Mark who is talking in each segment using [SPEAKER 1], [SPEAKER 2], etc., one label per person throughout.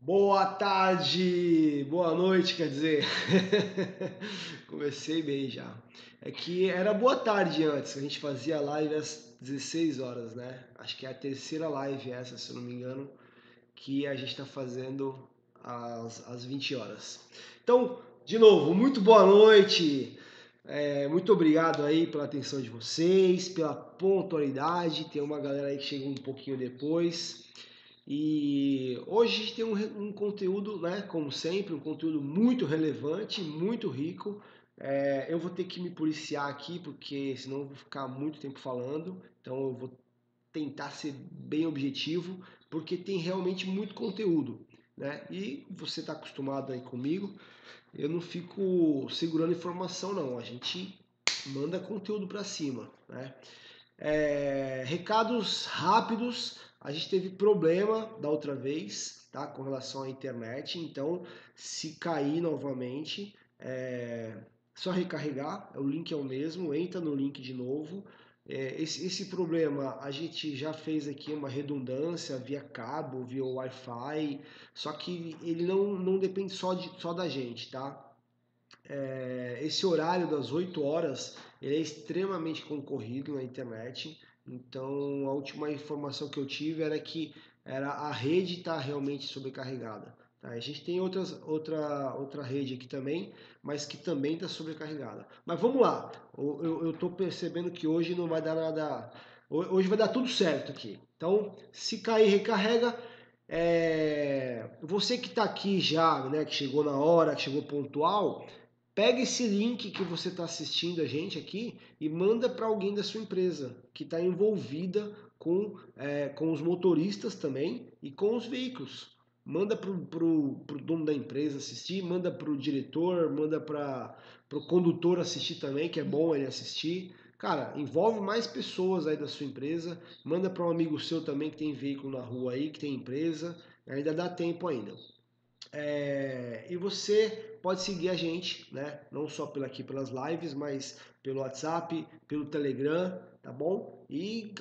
[SPEAKER 1] Boa tarde, boa noite, quer dizer. Comecei bem já. É que era boa tarde antes, a gente fazia live às 16 horas, né? Acho que é a terceira live essa, se eu não me engano, que a gente está fazendo às, às 20 horas. Então, de novo, muito boa noite. É, muito obrigado aí pela atenção de vocês, pela pontualidade. Tem uma galera aí que chegou um pouquinho depois. E hoje a gente tem um, um conteúdo, né, como sempre, um conteúdo muito relevante, muito rico. É, eu vou ter que me policiar aqui, porque senão eu vou ficar muito tempo falando. Então eu vou tentar ser bem objetivo, porque tem realmente muito conteúdo. Né? E você está acostumado aí comigo, eu não fico segurando informação não, a gente manda conteúdo para cima. Né? É, recados rápidos a gente teve problema da outra vez, tá? Com relação à internet. Então, se cair novamente, é só recarregar. O link é o mesmo. Entra no link de novo. É, esse, esse problema a gente já fez aqui uma redundância via cabo, via Wi-Fi, só que ele não, não depende só, de, só da gente, tá? É, esse horário das 8 horas ele é extremamente concorrido na internet. Então a última informação que eu tive era que era a rede está realmente sobrecarregada. A gente tem outras, outra, outra rede aqui também, mas que também está sobrecarregada. Mas vamos lá, eu estou percebendo que hoje não vai dar nada. Hoje vai dar tudo certo aqui. Então, se cair, recarrega. É... Você que está aqui já, né, que chegou na hora, que chegou pontual, Pega esse link que você está assistindo a gente aqui e manda para alguém da sua empresa que está envolvida com, é, com os motoristas também e com os veículos. Manda para o dono da empresa assistir, manda para o diretor, manda para o condutor assistir também, que é bom ele assistir. Cara, envolve mais pessoas aí da sua empresa, manda para um amigo seu também que tem veículo na rua aí, que tem empresa, ainda dá tempo ainda. É, e você pode seguir a gente, né? Não só por aqui pelas lives, mas pelo WhatsApp, pelo Telegram, tá bom? E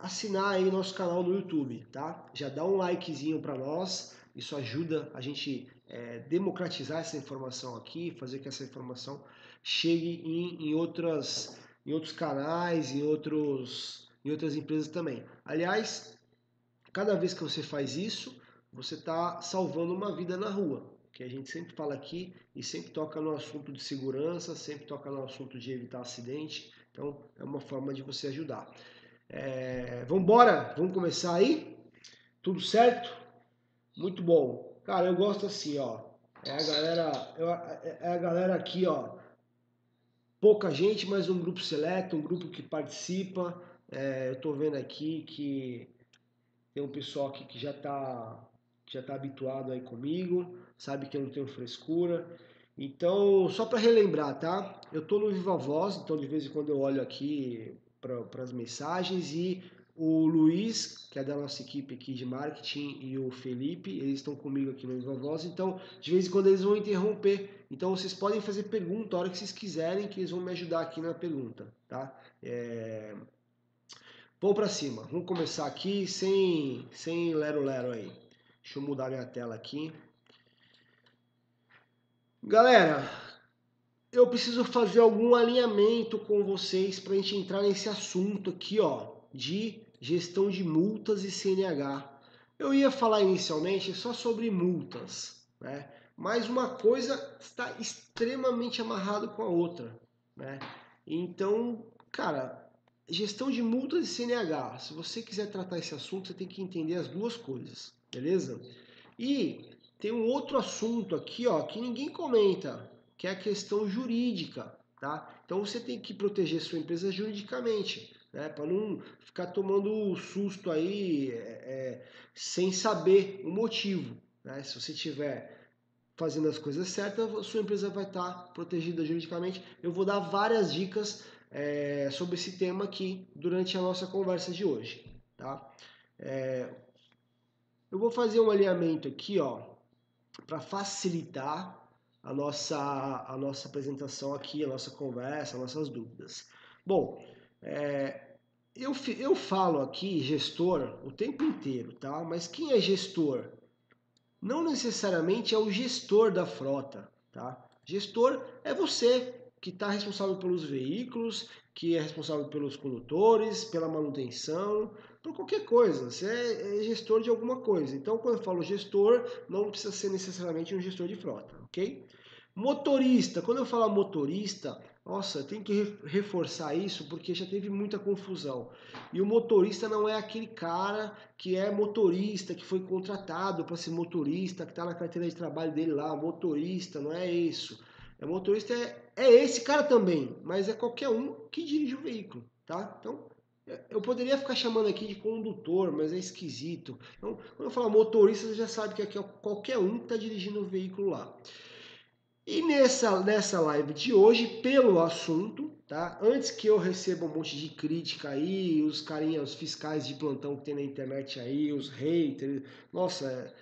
[SPEAKER 1] assinar aí nosso canal no YouTube, tá? Já dá um likezinho para nós, isso ajuda a gente é, democratizar essa informação aqui, fazer que essa informação chegue em, em, outras, em outros canais, em, outros, em outras empresas também. Aliás, cada vez que você faz isso, você está salvando uma vida na rua, que a gente sempre fala aqui e sempre toca no assunto de segurança, sempre toca no assunto de evitar acidente. Então é uma forma de você ajudar. É, vamos embora? Vamos começar aí? Tudo certo? Muito bom. Cara, eu gosto assim, ó. É a galera, é a galera aqui, ó. Pouca gente, mas um grupo seleto, um grupo que participa. É, eu tô vendo aqui que tem um pessoal aqui que já tá já está habituado aí comigo, sabe que eu não tenho frescura. Então, só para relembrar, tá? Eu estou no Viva Voz, então de vez em quando eu olho aqui para as mensagens e o Luiz, que é da nossa equipe aqui de marketing, e o Felipe, eles estão comigo aqui no Viva Voz, então de vez em quando eles vão interromper. Então vocês podem fazer pergunta a hora que vocês quiserem, que eles vão me ajudar aqui na pergunta, tá? É... Vamos para cima, vamos começar aqui sem, sem lero-lero aí. Deixa eu mudar minha tela aqui. Galera, eu preciso fazer algum alinhamento com vocês para a gente entrar nesse assunto aqui, ó, de gestão de multas e CNH. Eu ia falar inicialmente só sobre multas, né? Mas uma coisa está extremamente amarrado com a outra, né? Então, cara, gestão de multas e CNH. Se você quiser tratar esse assunto, você tem que entender as duas coisas beleza? E tem um outro assunto aqui, ó, que ninguém comenta, que é a questão jurídica, tá? Então você tem que proteger sua empresa juridicamente, né? Para não ficar tomando susto aí é, é, sem saber o motivo, né? Se você tiver fazendo as coisas certas, a sua empresa vai estar protegida juridicamente. Eu vou dar várias dicas é, sobre esse tema aqui durante a nossa conversa de hoje, tá? É, eu vou fazer um alinhamento aqui, ó, para facilitar a nossa, a nossa apresentação aqui, a nossa conversa, as nossas dúvidas. Bom, é, eu, eu falo aqui gestor o tempo inteiro, tá? Mas quem é gestor? Não necessariamente é o gestor da frota, tá? Gestor é você que está responsável pelos veículos, que é responsável pelos condutores, pela manutenção, por qualquer coisa. Você é, é gestor de alguma coisa. Então, quando eu falo gestor, não precisa ser necessariamente um gestor de frota, ok? Motorista, quando eu falo motorista, nossa, tem que reforçar isso porque já teve muita confusão. E o motorista não é aquele cara que é motorista, que foi contratado para ser motorista, que está na carteira de trabalho dele lá, motorista, não é isso. É motorista é, é esse cara também, mas é qualquer um que dirige o veículo, tá? Então, eu poderia ficar chamando aqui de condutor, mas é esquisito. Então, quando eu falo motorista, você já sabe que aqui é qualquer um que está dirigindo o veículo lá. E nessa, nessa live de hoje, pelo assunto, tá? Antes que eu receba um monte de crítica aí, os carinhas, os fiscais de plantão que tem na internet aí, os haters, nossa,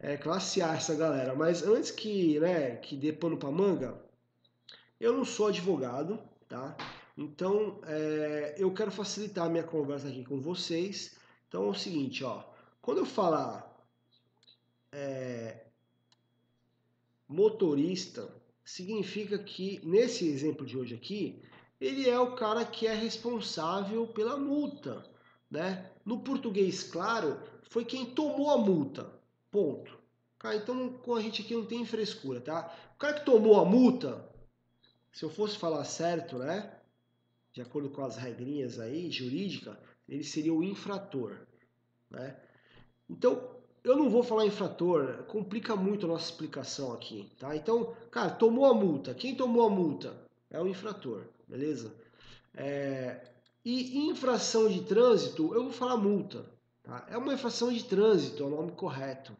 [SPEAKER 1] é, é classe A essa galera. Mas antes que, né, que dê pano pra manga, eu não sou advogado, tá? Então, é, eu quero facilitar a minha conversa aqui com vocês. Então é o seguinte, ó. Quando eu falar é, motorista significa que, nesse exemplo de hoje aqui, ele é o cara que é responsável pela multa. Né? No português, claro, foi quem tomou a multa. Ponto. Então com a gente aqui não tem frescura, tá? O cara que tomou a multa, se eu fosse falar certo, né? De acordo com as regrinhas aí, jurídica, ele seria o infrator, né? Então, eu não vou falar infrator, complica muito a nossa explicação aqui, tá? Então, cara, tomou a multa. Quem tomou a multa? É o infrator, beleza? É... E infração de trânsito, eu vou falar multa. Tá? É uma infração de trânsito, é o nome correto.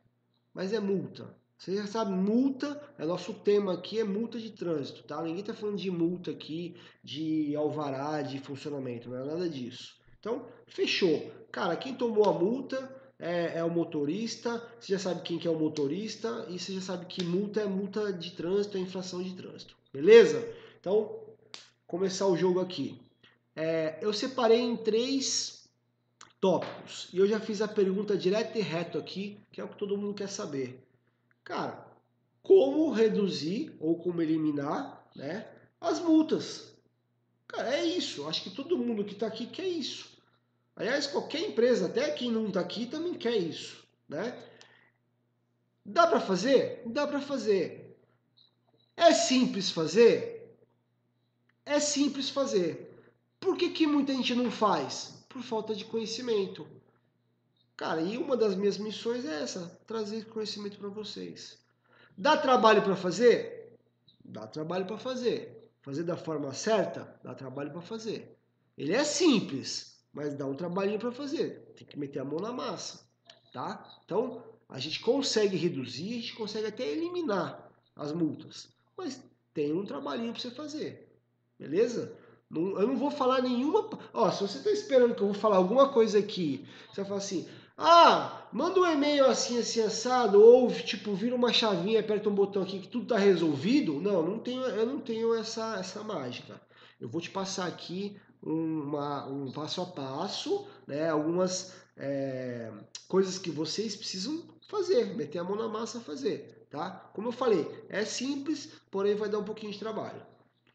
[SPEAKER 1] Mas é multa. Você já sabe, multa, é nosso tema aqui, é multa de trânsito, tá? Ninguém tá falando de multa aqui, de alvará, de funcionamento, não é nada disso. Então, fechou. Cara, quem tomou a multa é, é, o motorista, você já sabe quem que é o motorista e você já sabe que multa é multa de trânsito, é infração de trânsito. Beleza? Então, começar o jogo aqui. É, eu separei em três tópicos e eu já fiz a pergunta direto e reto aqui, que é o que todo mundo quer saber. Cara, como reduzir ou como eliminar né, as multas? Cara, é isso. Acho que todo mundo que está aqui quer isso. Aliás, qualquer empresa, até quem não está aqui, também quer isso. Né? Dá para fazer? Dá para fazer. É simples fazer? É simples fazer. Por que, que muita gente não faz? Por falta de conhecimento. Cara, e uma das minhas missões é essa: trazer conhecimento para vocês. Dá trabalho para fazer? Dá trabalho para fazer. Fazer da forma certa? Dá trabalho para fazer. Ele é simples, mas dá um trabalhinho para fazer. Tem que meter a mão na massa, tá? Então, a gente consegue reduzir, a gente consegue até eliminar as multas, mas tem um trabalhinho para você fazer, beleza? Não, eu não vou falar nenhuma. Ó, se você está esperando que eu vou falar alguma coisa aqui, você vai falar assim: ah, manda um e-mail assim, assim, assado, ou tipo, vira uma chavinha, aperta um botão aqui que tudo está resolvido. Não, não tenho, eu não tenho essa, essa mágica. Eu vou te passar aqui uma, um passo a passo, né, algumas é, coisas que vocês precisam fazer, meter a mão na massa fazer, tá? Como eu falei, é simples, porém vai dar um pouquinho de trabalho.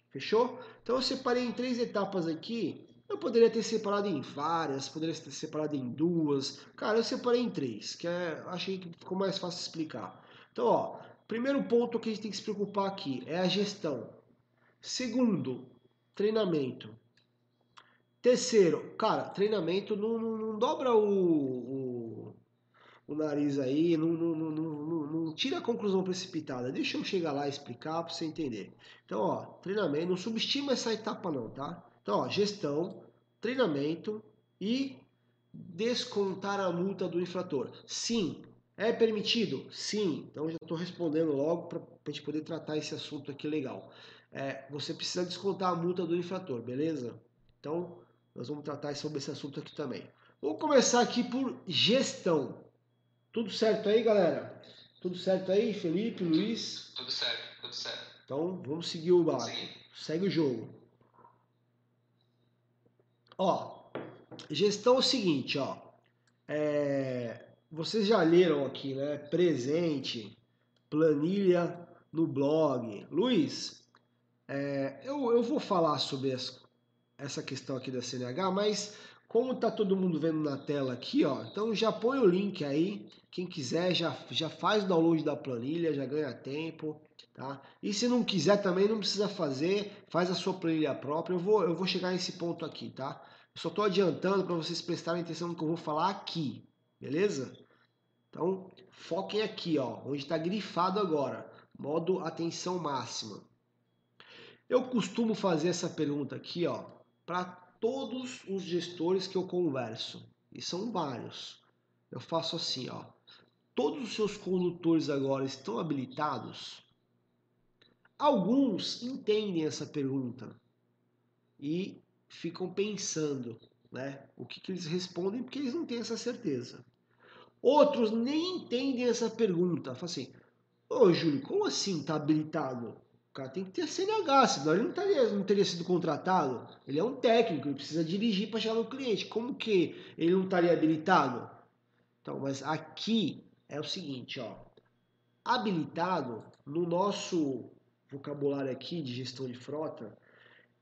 [SPEAKER 1] Fechou? Então eu separei em três etapas aqui. Eu poderia ter separado em várias, poderia ter separado em duas. Cara, eu separei em três, que é, achei que ficou mais fácil explicar. Então, ó, primeiro ponto que a gente tem que se preocupar aqui é a gestão. Segundo, treinamento. Terceiro, cara, treinamento não, não, não dobra o, o, o, nariz aí, não, não, tira a conclusão precipitada. Deixa eu chegar lá e explicar para você entender. Então, ó, treinamento, não subestima essa etapa não, tá? Então, ó, gestão, treinamento e descontar a multa do infrator. Sim, é permitido? Sim. Então já estou respondendo logo para a gente poder tratar esse assunto aqui legal. É, você precisa descontar a multa do infrator, beleza? Então, nós vamos tratar sobre esse assunto aqui também. Vamos começar aqui por gestão. Tudo certo aí, galera? Tudo certo aí, Felipe, Luiz?
[SPEAKER 2] Tudo certo, tudo certo.
[SPEAKER 1] Então, vamos seguir o barco. Segue o jogo. Ó, Gestão é o seguinte, ó. É, vocês já leram aqui, né? Presente, planilha no blog. Luiz, é, eu, eu vou falar sobre as, essa questão aqui da CNH, mas como tá todo mundo vendo na tela aqui, ó, então já põe o link aí. Quem quiser já, já faz o download da planilha, já ganha tempo. Tá? E se não quiser também, não precisa fazer, faz a sua planilha própria. Eu vou, eu vou chegar nesse ponto aqui, tá? Eu só estou adiantando para vocês prestarem atenção no que eu vou falar aqui, beleza? Então, foquem aqui, ó, onde está grifado agora, modo atenção máxima. Eu costumo fazer essa pergunta aqui, ó, para todos os gestores que eu converso, e são vários. Eu faço assim, ó. Todos os seus condutores agora estão habilitados? Alguns entendem essa pergunta e ficam pensando, né? O que, que eles respondem porque eles não têm essa certeza. Outros nem entendem essa pergunta. Falam assim, ô Júlio, como assim tá habilitado? Cara tem que ter CNH, senão ele não teria, não teria sido contratado. Ele é um técnico, ele precisa dirigir para chegar no cliente. Como que ele não estaria habilitado? Então, mas aqui é o seguinte, ó. Habilitado, no nosso vocabulário aqui de gestão de frota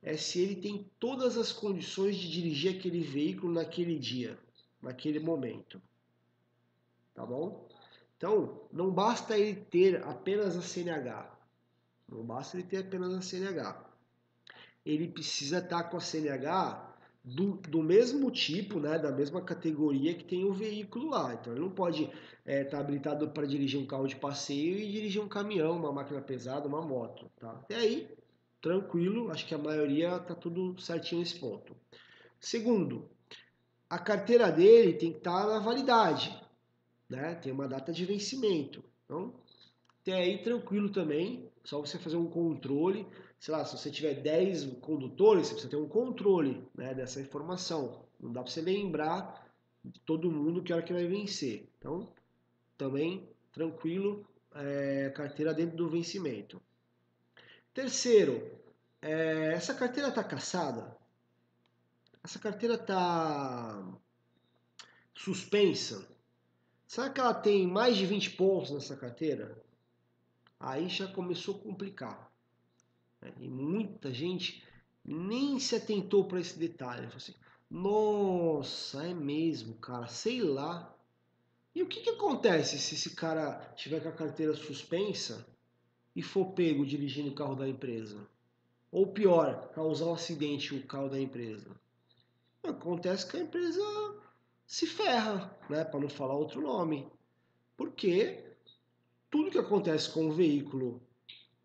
[SPEAKER 1] é se ele tem todas as condições de dirigir aquele veículo naquele dia, naquele momento. Tá bom? Então, não basta ele ter apenas a CNH. Não basta ele ter apenas a CNH. Ele precisa estar com a CNH do, do mesmo tipo, né, da mesma categoria que tem o veículo lá. Então ele não pode estar é, tá habilitado para dirigir um carro de passeio e dirigir um caminhão, uma máquina pesada, uma moto. Tá? Até aí, tranquilo, acho que a maioria está tudo certinho nesse ponto. Segundo, a carteira dele tem que estar tá na validade, né? tem uma data de vencimento. Então, até aí tranquilo também, só você fazer um controle sei lá, se você tiver 10 condutores, você precisa ter um controle né, dessa informação. Não dá para você lembrar de todo mundo que hora que vai vencer. Então, também tranquilo, é, carteira dentro do vencimento. Terceiro, é, essa carteira está caçada? Essa carteira está suspensa? Será que ela tem mais de 20 pontos nessa carteira? Aí já começou a complicar. Né? E muita gente nem se atentou para esse detalhe. Falou assim, nossa, é mesmo, cara, sei lá. E o que, que acontece se esse cara tiver com a carteira suspensa e for pego dirigindo o carro da empresa? Ou pior, causar um acidente o carro da empresa? Acontece que a empresa se ferra, né, para não falar outro nome. Porque tudo que acontece com o veículo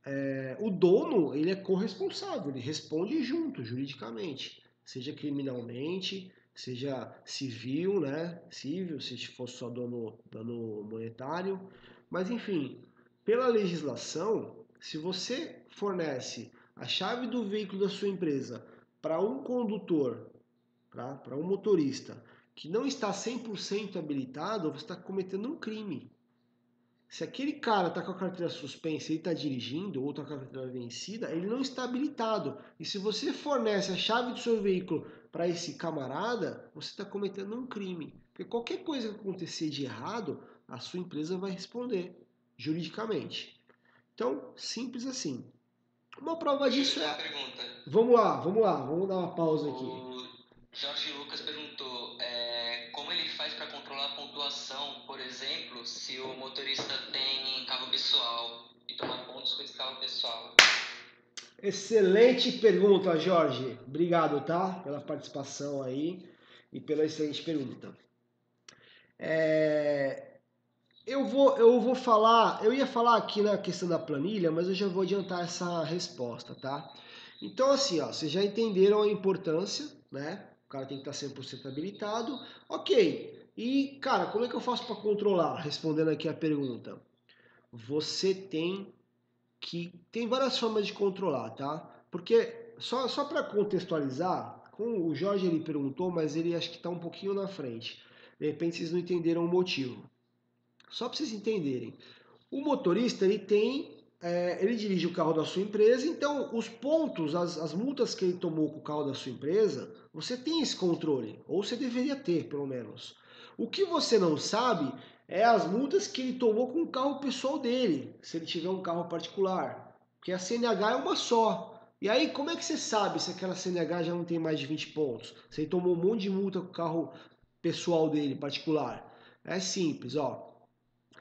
[SPEAKER 1] é, o dono ele é corresponsável, ele responde junto, juridicamente, seja criminalmente, seja civil, né? Civil, se fosse só dono, dano monetário. Mas enfim, pela legislação, se você fornece a chave do veículo da sua empresa para um condutor, para um motorista que não está 100% habilitado, você está cometendo um crime. Se aquele cara está com a carteira suspensa e está dirigindo ou está com a carteira vencida, ele não está habilitado. E se você fornece a chave do seu veículo para esse camarada, você está cometendo um crime. Porque qualquer coisa que acontecer de errado, a sua empresa vai responder juridicamente. Então, simples assim. Uma prova disso é.
[SPEAKER 2] Pergunta.
[SPEAKER 1] Vamos lá, vamos lá, vamos dar uma pausa aqui.
[SPEAKER 2] O Jorge Lucas perguntou é, faz para controlar a pontuação, por exemplo, se o motorista tem carro pessoal e tomar pontos com esse carro pessoal.
[SPEAKER 1] Excelente pergunta, Jorge. Obrigado, tá? Pela participação aí e pela excelente pergunta. É... Eu vou, eu vou falar, eu ia falar aqui na questão da planilha, mas eu já vou adiantar essa resposta, tá? Então, assim, ó, vocês já entenderam a importância, né? Cara tem que estar 100% habilitado. Ok. E, cara, como é que eu faço para controlar? Respondendo aqui a pergunta. Você tem que. Tem várias formas de controlar, tá? Porque, só, só para contextualizar, com o Jorge ele perguntou, mas ele acho que está um pouquinho na frente. De repente vocês não entenderam o motivo. Só para vocês entenderem. O motorista ele tem é, ele dirige o carro da sua empresa, então os pontos, as, as multas que ele tomou com o carro da sua empresa, você tem esse controle, ou você deveria ter, pelo menos. O que você não sabe é as multas que ele tomou com o carro pessoal dele, se ele tiver um carro particular. Porque a CNH é uma só. E aí, como é que você sabe se aquela CNH já não tem mais de 20 pontos? Se ele tomou um monte de multa com o carro pessoal dele, particular. É simples, ó.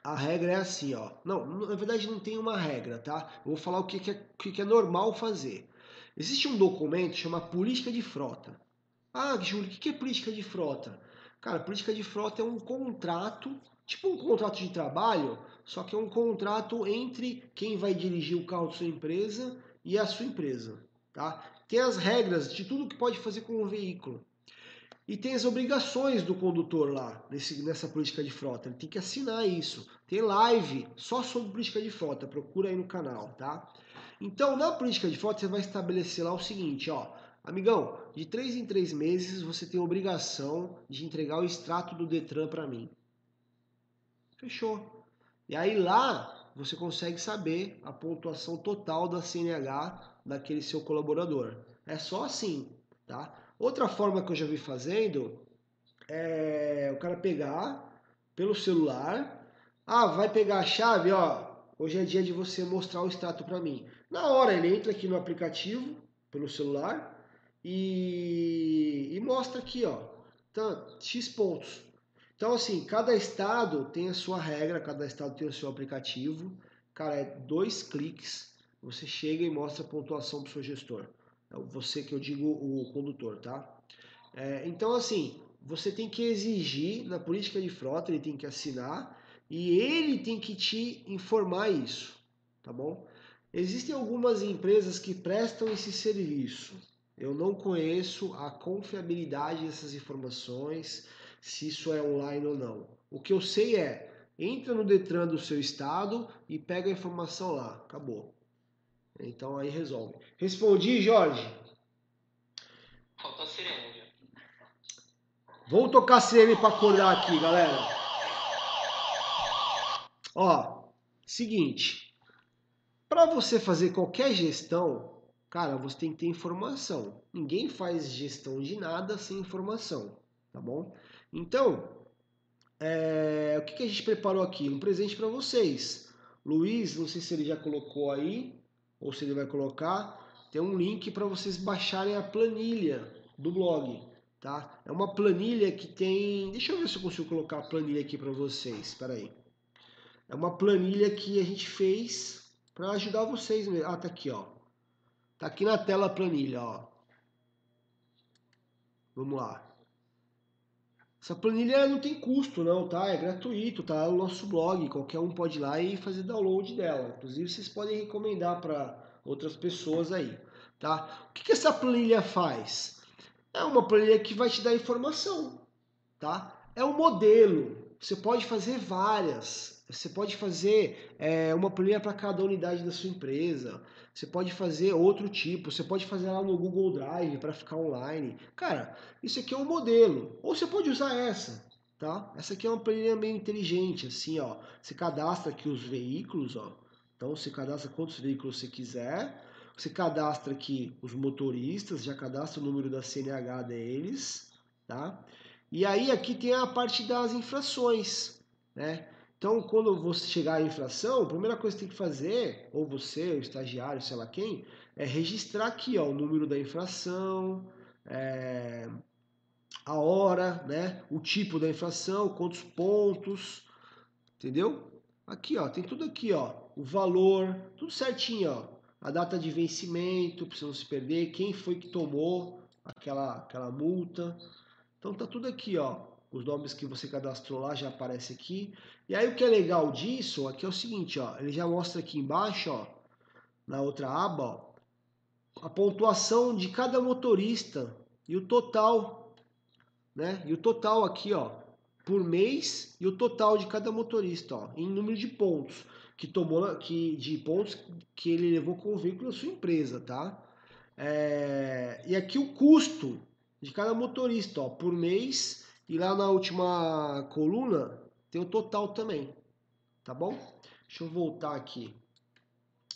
[SPEAKER 1] A regra é assim, ó. Não, na verdade não tem uma regra, tá? Eu vou falar o que, é, que é normal fazer. Existe um documento chamado Política de Frota. Ah, Júlio, o que é política de frota? Cara, política de frota é um contrato, tipo um contrato de trabalho, só que é um contrato entre quem vai dirigir o carro da sua empresa e a sua empresa, tá? Tem as regras de tudo que pode fazer com o veículo. E tem as obrigações do condutor lá, nesse, nessa política de frota. Ele tem que assinar isso. Tem live só sobre política de frota, procura aí no canal, tá? Então, na política de frota, você vai estabelecer lá o seguinte, ó. Amigão, de três em três meses você tem a obrigação de entregar o extrato do Detran para mim. Fechou. E aí lá você consegue saber a pontuação total da CNH daquele seu colaborador. É só assim, tá? Outra forma que eu já vi fazendo é o cara pegar pelo celular. Ah, vai pegar a chave, ó. Hoje é dia de você mostrar o extrato para mim. Na hora ele entra aqui no aplicativo pelo celular e, e mostra aqui, ó. Então, X pontos. Então, assim, cada estado tem a sua regra, cada estado tem o seu aplicativo. Cara, é dois cliques, você chega e mostra a pontuação para o seu gestor. É você que eu digo o condutor, tá? É, então, assim, você tem que exigir na política de frota, ele tem que assinar e ele tem que te informar isso, tá bom? Existem algumas empresas que prestam esse serviço. Eu não conheço a confiabilidade dessas informações, se isso é online ou não. O que eu sei é, entra no Detran do seu estado e pega a informação lá. Acabou. Então aí resolve. Respondi, Jorge?
[SPEAKER 2] Faltou a sirene.
[SPEAKER 1] Vamos tocar a sirene para acordar aqui, galera. Ó, seguinte. Para você fazer qualquer gestão, cara, você tem que ter informação. Ninguém faz gestão de nada sem informação, tá bom? Então, é, o que, que a gente preparou aqui? Um presente para vocês. Luiz, não sei se ele já colocou aí, ou se ele vai colocar, tem um link para vocês baixarem a planilha do blog, tá? É uma planilha que tem, deixa eu ver se eu consigo colocar a planilha aqui para vocês, espera aí. É uma planilha que a gente fez para ajudar vocês. Ah, tá aqui, ó. Tá aqui na tela a planilha, ó. Vamos lá. Essa planilha não tem custo, não, tá? É gratuito, tá? no nosso blog, qualquer um pode ir lá e fazer download dela. Inclusive, vocês podem recomendar para outras pessoas aí, tá? O que, que essa planilha faz? É uma planilha que vai te dar informação, tá? É um modelo. Você pode fazer várias. Você pode fazer é, uma planilha para cada unidade da sua empresa. Você pode fazer outro tipo, você pode fazer lá no Google Drive para ficar online. Cara, isso aqui é um modelo. Ou você pode usar essa, tá? Essa aqui é uma planilha meio inteligente, assim, ó. Você cadastra aqui os veículos, ó. Então você cadastra quantos veículos você quiser. Você cadastra aqui os motoristas, já cadastra o número da CNH deles, tá? E aí aqui tem a parte das infrações, né? Então, quando você chegar à inflação, a primeira coisa que tem que fazer, ou você, o estagiário, sei lá quem, é registrar aqui ó, o número da inflação, é, a hora, né, o tipo da inflação, quantos pontos, entendeu? Aqui, ó, tem tudo aqui, ó, o valor, tudo certinho, ó, a data de vencimento, para você não se perder, quem foi que tomou aquela, aquela multa. Então tá tudo aqui, ó, os nomes que você cadastrou lá já aparece aqui. E aí o que é legal disso aqui é o seguinte, ó, ele já mostra aqui embaixo, ó, na outra aba, ó, a pontuação de cada motorista e o total, né? E o total aqui, ó, por mês e o total de cada motorista, ó, em número de pontos que tomou, que de pontos que ele levou com o veículo da sua empresa, tá? É, e aqui o custo de cada motorista, ó, por mês e lá na última coluna tem o total também, tá bom? Deixa eu voltar aqui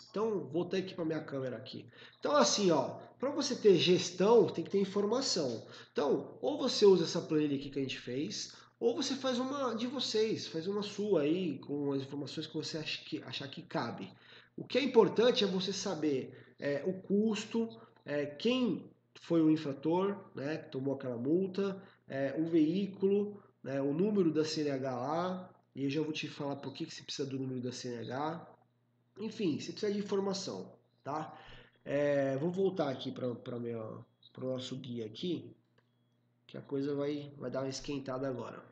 [SPEAKER 1] Então, voltei aqui para minha câmera aqui. Então, assim, ó, para você ter gestão, tem que ter informação. Então, ou você usa essa planilha aqui que a gente fez, ou você faz uma de vocês, faz uma sua aí, com as informações que você acha que, achar que cabe. O que é importante é você saber é, o custo, é, quem foi o infrator, né, que tomou aquela multa, é, o veículo, né, o número da CNH lá, e eu já vou te falar por que, que você precisa do número da CNH. Enfim, você precisa de informação, tá? É, vou voltar aqui para o nosso guia aqui, que a coisa vai, vai dar uma esquentada agora.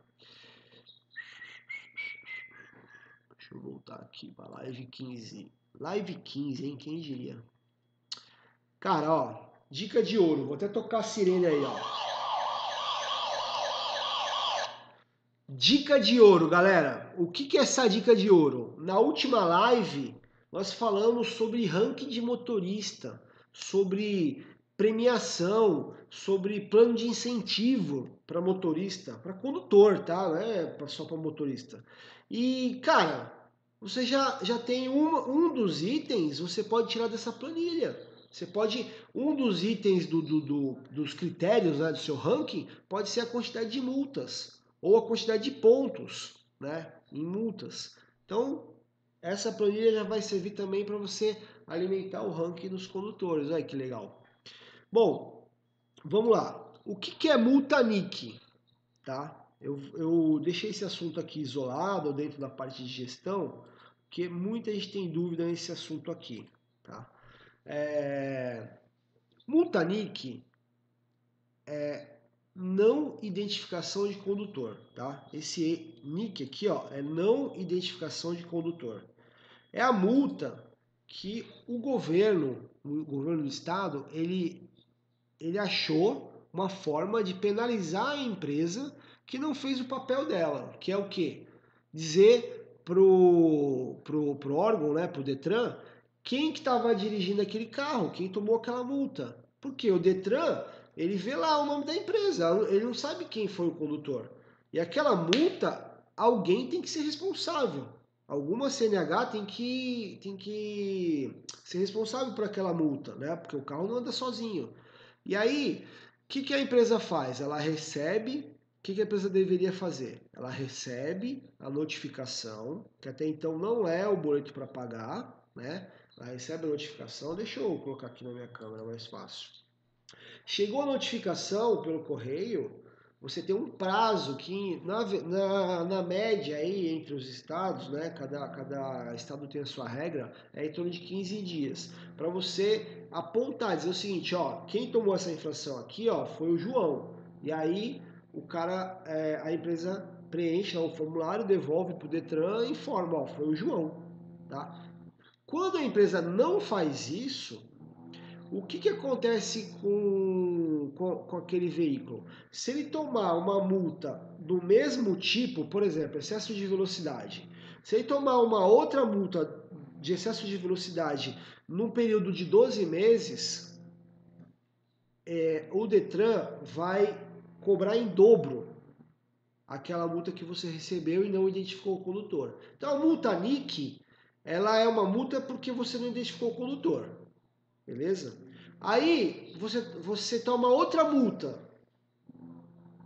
[SPEAKER 1] Deixa eu voltar aqui para live 15. Live 15, hein? Quem diria? Cara, ó, dica de ouro. Vou até tocar a sirene aí, ó. Dica de ouro, galera. O que, que é essa dica de ouro? Na última live, nós falamos sobre ranking de motorista, sobre premiação, sobre plano de incentivo para motorista, para condutor, tá? Não é só para motorista. E, cara, você já, já tem uma, um dos itens, você pode tirar dessa planilha. Você pode, um dos itens do, do, do, dos critérios né, do seu ranking pode ser a quantidade de multas ou a quantidade de pontos né, em multas. Então, essa planilha já vai servir também para você alimentar o ranking dos condutores. Olha que legal. Bom, vamos lá. O que, que é multa NIC? Tá? Eu, eu deixei esse assunto aqui isolado dentro da parte de gestão, porque muita gente tem dúvida nesse assunto aqui. Tá? É, multa NIC é não identificação de condutor, tá? Esse nick aqui, ó, é não identificação de condutor. É a multa que o governo, o governo do estado, ele ele achou uma forma de penalizar a empresa que não fez o papel dela, que é o quê? Dizer pro, pro, pro órgão, né, pro Detran, quem que estava dirigindo aquele carro, quem tomou aquela multa. Porque o Detran ele vê lá o nome da empresa, ele não sabe quem foi o condutor. E aquela multa, alguém tem que ser responsável. Alguma CNH tem que, tem que ser responsável por aquela multa, né? Porque o carro não anda sozinho. E aí, o que, que a empresa faz? Ela recebe. O que, a empresa deveria fazer? Ela recebe a notificação, que até então não é o boleto para pagar, né? Ela recebe a notificação. Deixa eu colocar aqui na minha câmera mais fácil. Chegou a notificação pelo correio, você tem um prazo que, na, na, na, média, aí, entre os estados, né, cada, cada estado tem a sua regra, é em torno de 15 dias. Para você apontar, dizer o seguinte: ó, quem tomou essa infração aqui ó, foi o João. E aí o cara, é, a empresa preenche o formulário, devolve para o Detran e informa: ó, foi o João. Tá? Quando a empresa não faz isso, o que, que acontece com, com, com, aquele veículo? Se ele tomar uma multa do mesmo tipo, por exemplo, excesso de velocidade, se ele tomar uma outra multa de excesso de velocidade num período de 12 meses, é, o Detran vai cobrar em dobro aquela multa que você recebeu e não identificou o condutor. Então a multa NIC, ela é uma multa porque você não identificou o condutor. Beleza? Aí você, você toma outra multa.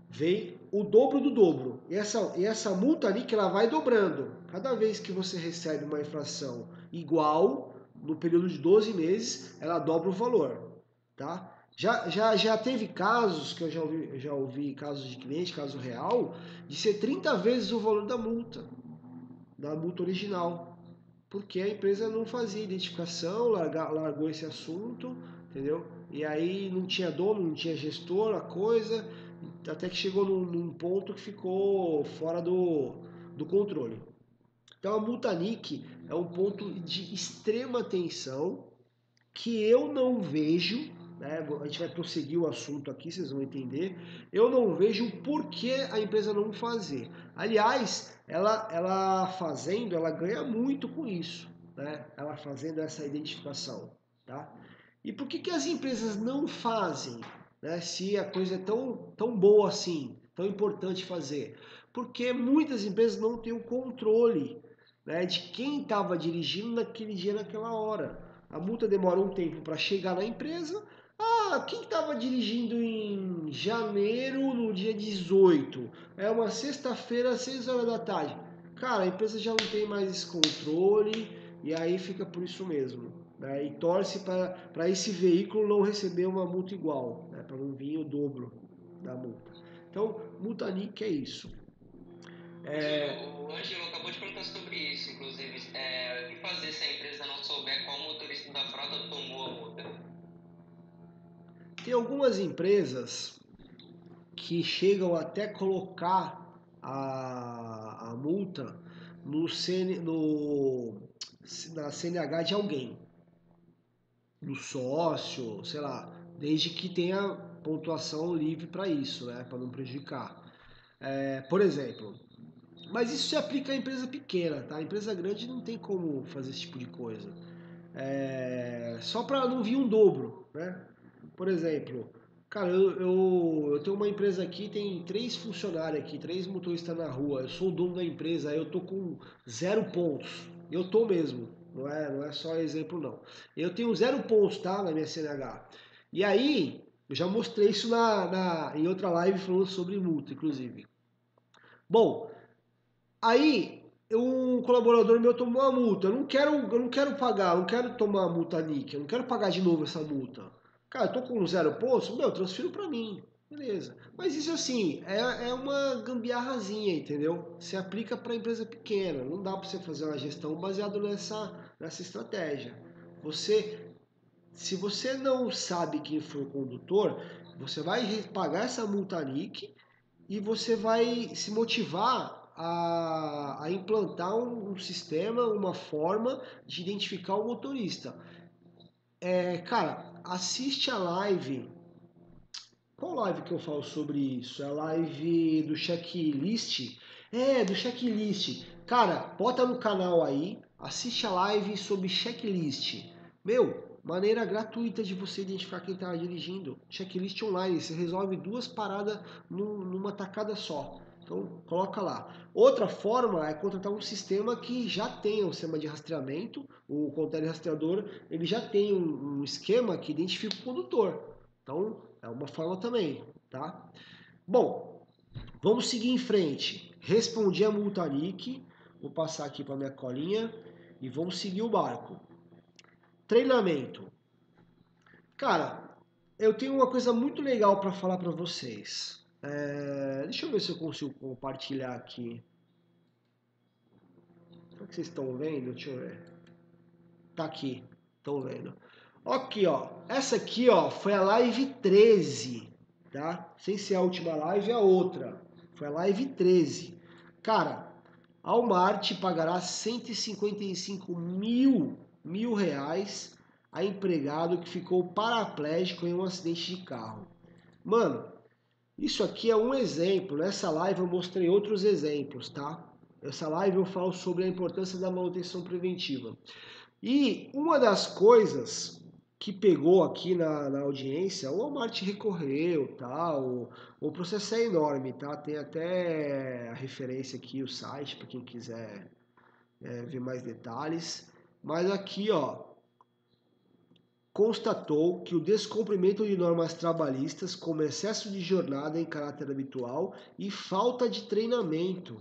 [SPEAKER 1] Vem o dobro do dobro. E essa, e essa multa ali que ela vai dobrando. Cada vez que você recebe uma inflação igual, no período de 12 meses, ela dobra o valor. Tá? Já, já, já teve casos, que eu já ouvi, já ouvi casos de cliente, caso real, de ser 30 vezes o valor da multa, da multa original porque a empresa não fazia identificação, larga, largou esse assunto, entendeu? E aí não tinha dono, não tinha gestor, a coisa, até que chegou num, num ponto que ficou fora do, do controle. Então a multa NIC é um ponto de extrema atenção que eu não vejo, né? a gente vai prosseguir o assunto aqui, vocês vão entender, eu não vejo por que a empresa não fazer. Aliás, ela, ela fazendo, ela ganha muito com isso, né? Ela fazendo essa identificação, tá? E por que, que as empresas não fazem, né? Se a coisa é tão, tão boa assim, tão importante fazer? Porque muitas empresas não têm o controle né, de quem estava dirigindo naquele dia, naquela hora. A multa demora um tempo para chegar na empresa. Ah, quem estava dirigindo em janeiro, no dia 18? É uma sexta-feira, às 6 horas da tarde. Cara, a empresa já não tem mais esse controle e aí fica por isso mesmo. Né? E torce para esse veículo não receber uma multa igual, né? para não vir o dobro da multa. Então, multa NIC é isso.
[SPEAKER 2] É... O Ângelo acabou de perguntar sobre isso, inclusive. É, o que fazer se a empresa não souber qual motorista da frota tomou a multa?
[SPEAKER 1] Tem algumas empresas que chegam até colocar a, a multa no, CN, no na CNH de alguém, do sócio, sei lá, desde que tenha pontuação livre para isso, né, para não prejudicar. É, por exemplo, mas isso se aplica a empresa pequena, tá? A empresa grande não tem como fazer esse tipo de coisa. É, só para não vir um dobro, né? Por exemplo, cara, eu, eu, eu, tenho uma empresa aqui, tem três funcionários aqui, três motoristas na rua. Eu sou o dono da empresa, eu tô com zero pontos. Eu tô mesmo, não é, não é só exemplo não. Eu tenho zero pontos, tá, na minha CNH. E aí, eu já mostrei isso na, na em outra live falando sobre multa, inclusive. Bom, Aí um colaborador meu tomou uma multa. Eu não quero, eu não quero pagar, eu não quero tomar a multa NIC, eu não quero pagar de novo essa multa. Cara, eu tô com zero pontos, meu, transfiro para mim. Beleza. Mas isso assim, é, é uma gambiarrazinha, entendeu? Se aplica para empresa pequena. Não dá para você fazer uma gestão baseada nessa, nessa estratégia. Você, se você não sabe quem foi o condutor, você vai pagar essa multa NIC e você vai se motivar a, a implantar um, um, sistema, uma forma de identificar o motorista. É, cara, assiste a live. Qual live que eu falo sobre isso? É a live do checklist? É, do checklist. Cara, bota no canal aí, assiste a live sobre checklist. Meu, maneira gratuita de você identificar quem está dirigindo. Checklist online, você resolve duas paradas numa tacada só. Então, coloca lá. Outra forma é contratar um sistema que já tem um sistema de rastreamento, o Contele Rastreador, ele já tem um, um esquema que identifica o condutor. Então, é uma forma também, tá? Bom, vamos seguir em frente. Respondi a multa NIC, vou passar aqui para minha colinha e vamos seguir o barco. Treinamento. Cara, eu tenho uma coisa muito legal para falar para vocês. É, deixa eu ver se eu consigo compartilhar aqui. Será que vocês estão vendo? Deixa eu ver. Tá aqui. Estão vendo? Aqui, ó. Essa aqui, ó, foi a live 13, tá? Sem ser a última live, a outra. Foi a live 13. Cara, a Walmart pagará 155 mil, mil reais a empregado que ficou paraplégico em um acidente de carro. Mano, isso aqui é um exemplo. Nessa live eu mostrei outros exemplos, tá? Essa live eu falo sobre a importância da manutenção preventiva. E uma das coisas que pegou aqui na, na audiência, o Walmart recorreu, tá? O, o processo é enorme, tá? Tem até a referência aqui, o site, para quem quiser é, ver mais detalhes. Mas aqui, ó, constatou que o descumprimento de normas trabalhistas, como excesso de jornada em caráter habitual e falta de treinamento.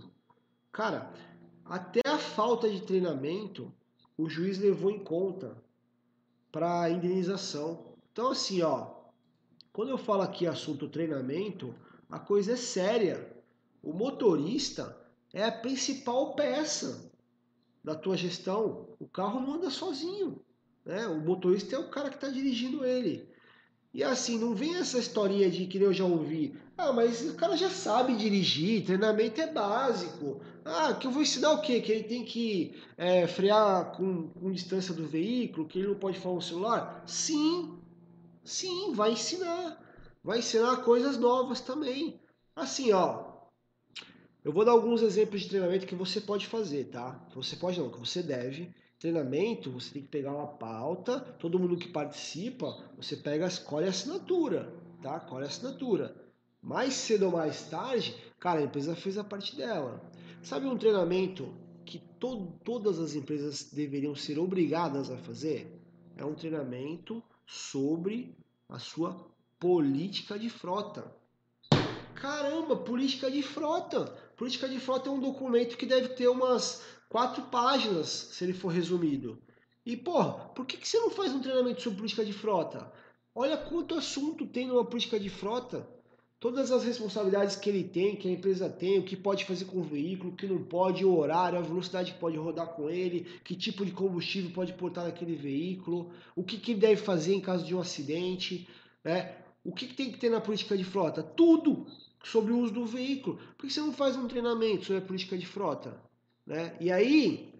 [SPEAKER 1] Cara, até a falta de treinamento o juiz levou em conta para indenização. Então, assim, ó, quando eu falo aqui assunto treinamento, a coisa é séria. O motorista é a principal peça da tua gestão. O carro não anda sozinho. Né? O motorista é o cara que está dirigindo ele. E assim, não vem essa historinha de que eu já ouvi. Ah, mas o cara já sabe dirigir, treinamento é básico. Ah, que eu vou ensinar o quê? Que ele tem que é, frear com, com distância do veículo, que ele não pode falar no celular? Sim, sim, vai ensinar. Vai ensinar coisas novas também. Assim, ó. Eu vou dar alguns exemplos de treinamento que você pode fazer, tá? Você pode não, que você deve treinamento, você tem que pegar uma pauta, todo mundo que participa, você pega, escolhe a assinatura, tá? Escolhe a assinatura. Mais cedo ou mais tarde, cara, a empresa fez a parte dela. Sabe um treinamento que to todas as empresas deveriam ser obrigadas a fazer? É um treinamento sobre a sua política de frota. Caramba, política de frota! Política de frota é um documento que deve ter umas quatro páginas, se ele for resumido. E, porra, por que, que você não faz um treinamento sobre política de frota? Olha quanto assunto tem numa política de frota. Todas as responsabilidades que ele tem, que a empresa tem, o que pode fazer com o veículo, o que não pode, o horário, a velocidade que pode rodar com ele, que tipo de combustível pode portar naquele veículo, o que, que ele deve fazer em caso de um acidente, né? O que, que tem que ter na política de frota? Tudo sobre o uso do veículo. Por que você não faz um treinamento sobre a política de frota? Né? E aí,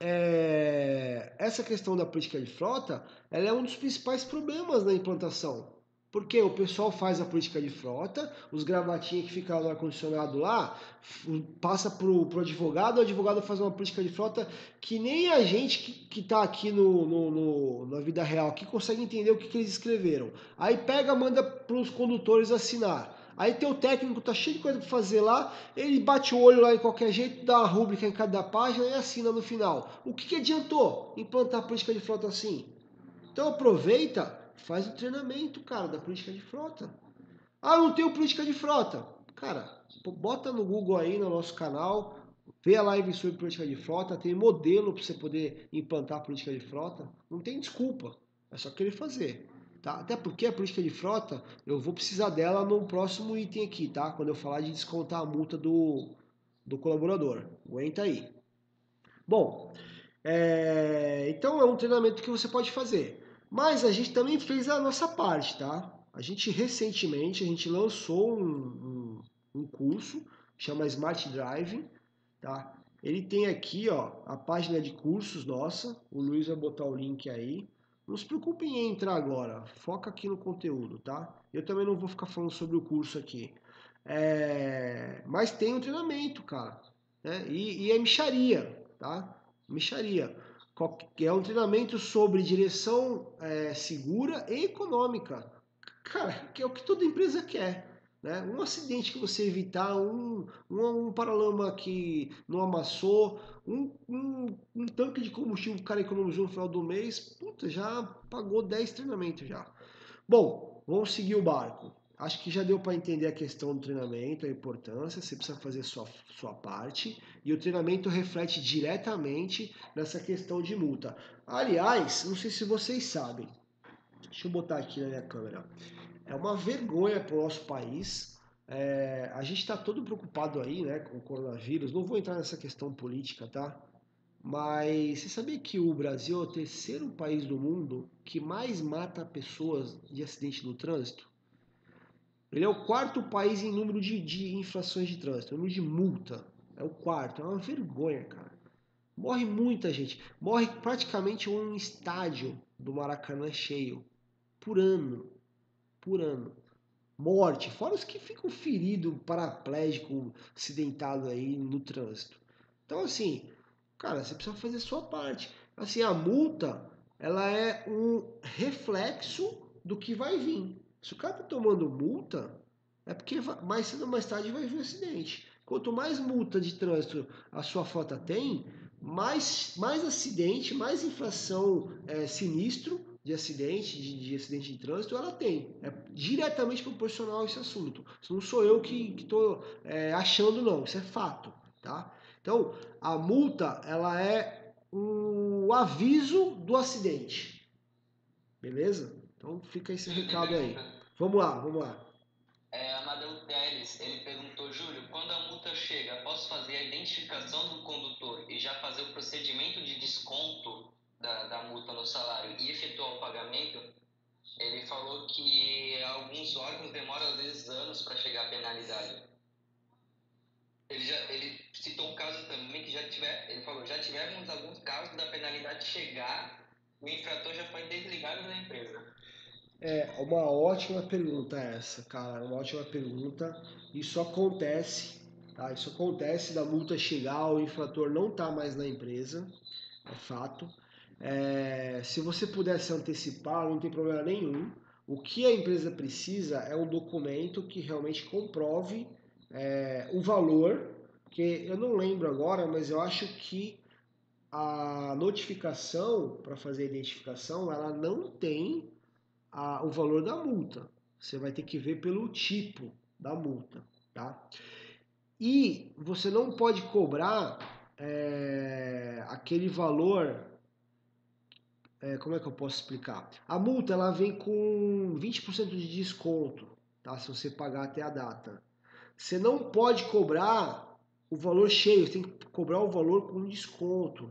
[SPEAKER 1] é, essa questão da política de frota ela é um dos principais problemas na implantação. Porque o pessoal faz a política de frota, os gravatinhos que ficam no ar-condicionado lá, passa para o advogado, o advogado faz uma política de frota que nem a gente que está aqui no, no, no, na vida real aqui consegue entender o que, que eles escreveram. Aí pega, manda para os condutores assinar. Aí teu técnico tá cheio de coisa para fazer lá, ele bate o olho lá em qualquer jeito, dá uma rúbrica em cada página e assina no final. O que, que adiantou implantar a política de frota assim? Então aproveita, faz o treinamento, cara, da política de frota. Ah, não tenho política de frota. Cara, bota no Google aí no nosso canal, vê a live sobre política de frota, tem modelo para você poder implantar a política de frota. Não tem desculpa, é só querer fazer. Tá? Até porque a política de frota, eu vou precisar dela no próximo item aqui, tá? Quando eu falar de descontar a multa do, do colaborador. Aguenta aí. Bom, é, então é um treinamento que você pode fazer. Mas a gente também fez a nossa parte, tá? A gente recentemente, a gente lançou um, um, um curso, chama Smart Driving, tá? Ele tem aqui, ó, a página de cursos nossa. O Luiz vai botar o link aí. Não se preocupem em entrar agora, foca aqui no conteúdo, tá? Eu também não vou ficar falando sobre o curso aqui. É... Mas tem um treinamento, cara. Né? E, e é micharia, tá? Micharia. É um treinamento sobre direção é, segura e econômica. Cara, que é o que toda empresa quer. Né? Um acidente que você evitar, um, um, um paralama que não amassou, um, um, um, tanque de combustível que o cara economizou no final do mês, puta, já pagou 10 treinamentos já. Bom, vamos seguir o barco. Acho que já deu para entender a questão do treinamento, a importância, você precisa fazer sua, sua parte, e o treinamento reflete diretamente nessa questão de multa. Aliás, não sei se vocês sabem, deixa eu botar aqui na minha câmera é uma vergonha para o nosso país. É, a gente está todo preocupado aí né, com o coronavírus. Não vou entrar nessa questão política, tá? Mas você sabia que o Brasil é o terceiro país do mundo que mais mata pessoas de acidente no trânsito? Ele é o quarto país em número de, de infrações de trânsito, número de multa. É o quarto. É uma vergonha, cara. Morre muita gente. Morre praticamente um estádio do Maracanã cheio por ano por ano. Morte, fora os que ficam feridos, paraplégico, acidentado aí no trânsito. Então, assim, cara, você precisa fazer a sua parte. Assim, a multa, ela é um reflexo do que vai vir. Se o cara tá tomando multa, é porque mais cedo ou mais tarde vai vir um acidente. Quanto mais multa de trânsito a sua frota tem, mais, mais acidente, mais infração é, sinistro de acidente, de, de, acidente de trânsito, ela tem. É diretamente proporcional a esse assunto. Isso não sou eu que estou é, achando, não. Isso é fato. Tá? Então, a multa ela é o aviso do acidente. Beleza? Então fica esse recado aí. Vamos lá, vamos lá.
[SPEAKER 2] É, Amadeu Teles, ele perguntou, Júlio, quando a multa chega, posso fazer a identificação do condutor e já fazer o procedimento de desconto da, da multa no salário e efetuar o pagamento, ele falou que alguns órgãos demoram às vezes anos para chegar à penalidade. Ele, já, ele citou um caso também que já tiver, ele falou, já tivemos alguns casos da penalidade chegar, o infrator já foi desligado da empresa.
[SPEAKER 1] É uma ótima pergunta essa, cara, uma ótima pergunta. Isso acontece, tá? Isso acontece da multa chegar, o infrator não tá mais na empresa, é fato. É, se você puder se antecipar, não tem problema nenhum. O que a empresa precisa é um documento que realmente comprove é, o valor, que eu não lembro agora, mas eu acho que a notificação para fazer a identificação, ela não tem a, o valor da multa. Você vai ter que ver pelo tipo da multa, tá? E você não pode cobrar é, aquele valor. É, como é que eu posso explicar? A multa ela vem com 20% de desconto, tá? Se você pagar até a data. Você não pode cobrar o valor cheio, você tem que cobrar o valor com desconto.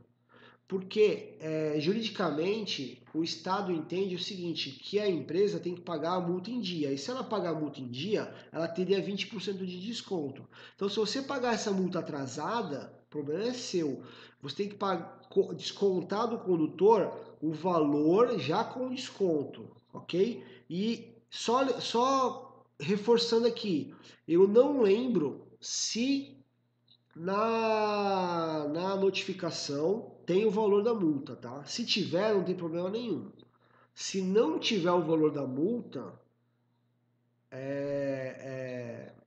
[SPEAKER 1] Porque é, juridicamente o Estado entende o seguinte, que a empresa tem que pagar a multa em dia. E se ela pagar a multa em dia, ela teria 20% de desconto. Então se você pagar essa multa atrasada, problema é seu. Você tem que pagar, descontar do condutor o valor já com desconto, ok? E só, só reforçando aqui, eu não lembro se na, na notificação tem o valor da multa, tá? Se tiver, não tem problema nenhum. Se não tiver o valor da multa, é, é,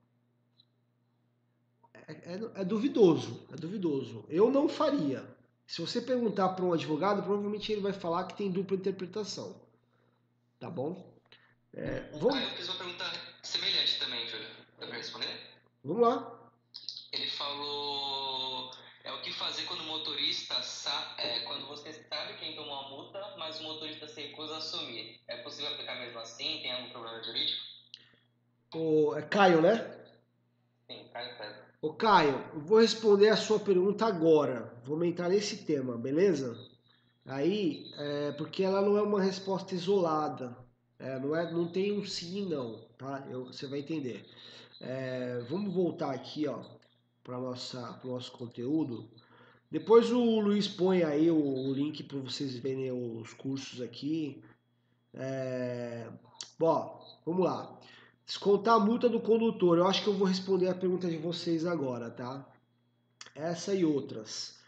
[SPEAKER 1] é, é duvidoso, é duvidoso. Eu não faria. Se você perguntar para um advogado, provavelmente ele vai falar que tem dupla interpretação. Tá bom?
[SPEAKER 2] É, vamos... Ah, eu fiz uma pergunta semelhante também, Júlio. Dá para responder?
[SPEAKER 1] Vamos lá.
[SPEAKER 2] Ele falou é o que fazer quando o motorista é, quando você sabe quem tomou a multa, mas o motorista se recusa a assumir. É possível aplicar mesmo assim? Tem algum problema jurídico?
[SPEAKER 1] O, é Caio, né?
[SPEAKER 2] Sim, Caio César.
[SPEAKER 1] Ô Caio, eu vou responder a sua pergunta agora. Vou entrar nesse tema, beleza? Aí, é, porque ela não é uma resposta isolada. É, não, é, não tem um sim e não, tá? Eu, você vai entender. É, vamos voltar aqui, ó para o nosso conteúdo. Depois o Luiz põe aí o, o link para vocês verem os cursos aqui. É... Bom, vamos lá. Descontar a multa do condutor. Eu acho que eu vou responder a pergunta de vocês agora, tá? Essa e outras.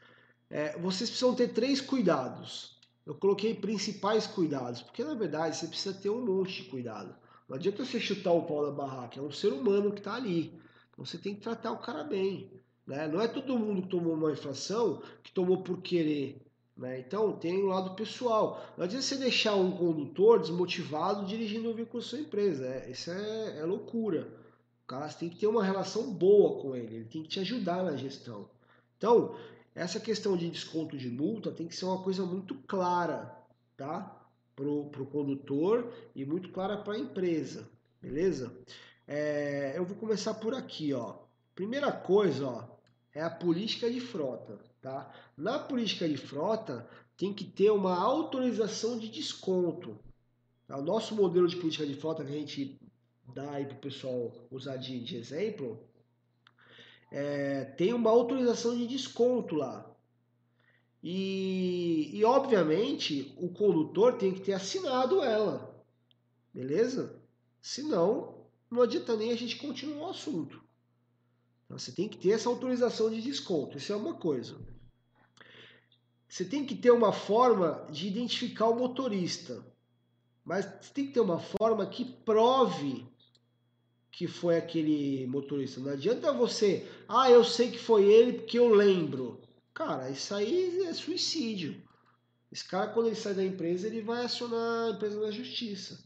[SPEAKER 1] É, vocês precisam ter três cuidados. Eu coloquei principais cuidados, porque na verdade você precisa ter um monte de cuidado. Não adianta você chutar o pau da barraca, é um ser humano que está ali. Você tem que tratar o cara bem. Né? Não é todo mundo que tomou uma infração que tomou por querer. Né? Então tem um lado pessoal. Não adianta você deixar um condutor desmotivado dirigindo o veículo da sua empresa. É, isso é, é loucura. O cara tem que ter uma relação boa com ele. Ele tem que te ajudar na gestão. Então, essa questão de desconto de multa tem que ser uma coisa muito clara, tá? Para o condutor e muito clara para a empresa, beleza? É, eu vou começar por aqui, ó. Primeira coisa, ó, é a política de frota, tá? Na política de frota tem que ter uma autorização de desconto. Tá? O nosso modelo de política de frota que a gente dá aí para o pessoal usar de, de exemplo é, tem uma autorização de desconto lá. E, e obviamente o condutor tem que ter assinado ela, beleza? Senão não adianta nem a gente continuar o assunto. Então, você tem que ter essa autorização de desconto, isso é uma coisa. Você tem que ter uma forma de identificar o motorista, mas você tem que ter uma forma que prove que foi aquele motorista. Não adianta você, ah, eu sei que foi ele porque eu lembro. Cara, isso aí é suicídio. Esse cara, quando ele sai da empresa, ele vai acionar a empresa na justiça.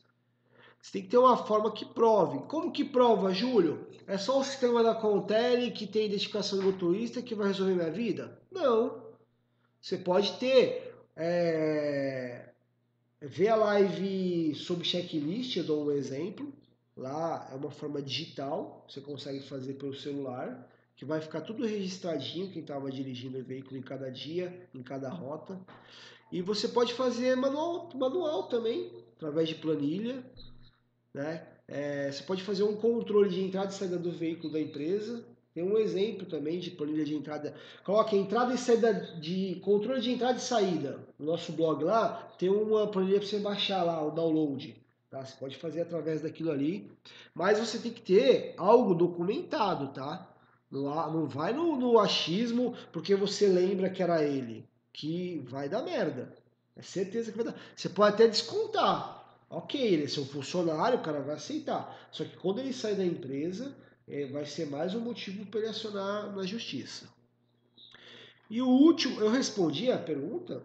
[SPEAKER 1] Você tem que ter uma forma que prove. Como que prova, Júlio? É só o sistema da Contele que tem identificação do motorista que vai resolver minha vida? Não. Você pode ter. É... Ver a live sobre checklist, eu dou um exemplo. Lá é uma forma digital, você consegue fazer pelo celular, que vai ficar tudo registradinho, quem estava dirigindo o veículo em cada dia, em cada rota. E você pode fazer manual, manual também, através de planilha. Né? É, você pode fazer um controle de entrada e saída do veículo da empresa. Tem um exemplo também de planilha de entrada. Coloque entrada e saída de controle de entrada e saída. No nosso blog lá tem uma planilha para você baixar lá, o download. Tá? Você pode fazer através daquilo ali. Mas você tem que ter algo documentado, tá? Não, vai no, no achismo porque você lembra que era ele. Que vai dar merda. É certeza que vai dar. Você pode até descontar. Ok, ele é seu funcionário, o cara vai aceitar. Só que quando ele sai da empresa, é, vai ser mais um motivo para ele acionar na justiça. E o último, eu respondi a pergunta?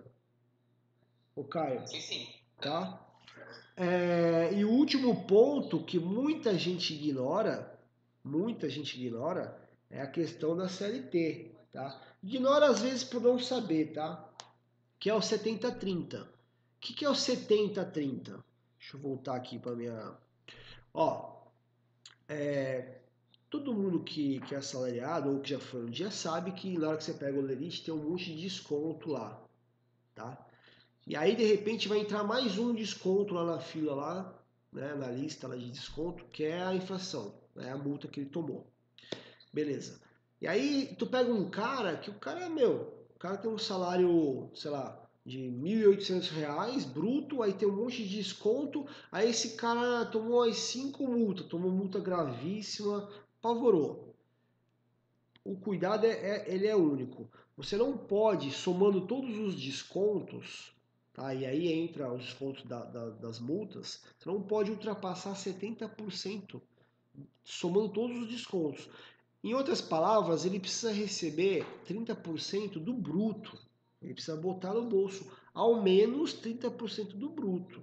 [SPEAKER 1] O Caio?
[SPEAKER 2] Sim, sim.
[SPEAKER 1] Tá? É, e o último ponto que muita gente ignora, muita gente ignora, é a questão da CLT, tá? Ignora às vezes por não saber, tá? Que é o 70-30. O que, que é o 70-30? Deixa eu voltar aqui para minha. Ó, é, todo mundo que, que é assalariado ou que já foi um dia sabe que na hora que você pega o Lerite tem um monte de desconto lá, tá? E aí de repente vai entrar mais um desconto lá na fila lá, né, na lista lá de desconto, que é a inflação, né, a multa que ele tomou. Beleza. E aí tu pega um cara que o cara é meu, o cara tem um salário, sei lá, de R$ 1.800 bruto, aí tem um monte de desconto, aí esse cara tomou as cinco multas, tomou multa gravíssima, apavorou. O cuidado é, é, ele é único. Você não pode, somando todos os descontos, tá? e aí entra os descontos da, da, das multas, você não pode ultrapassar 70%, somando todos os descontos. Em outras palavras, ele precisa receber 30% do bruto. Ele precisa botar no bolso ao menos 30% do bruto.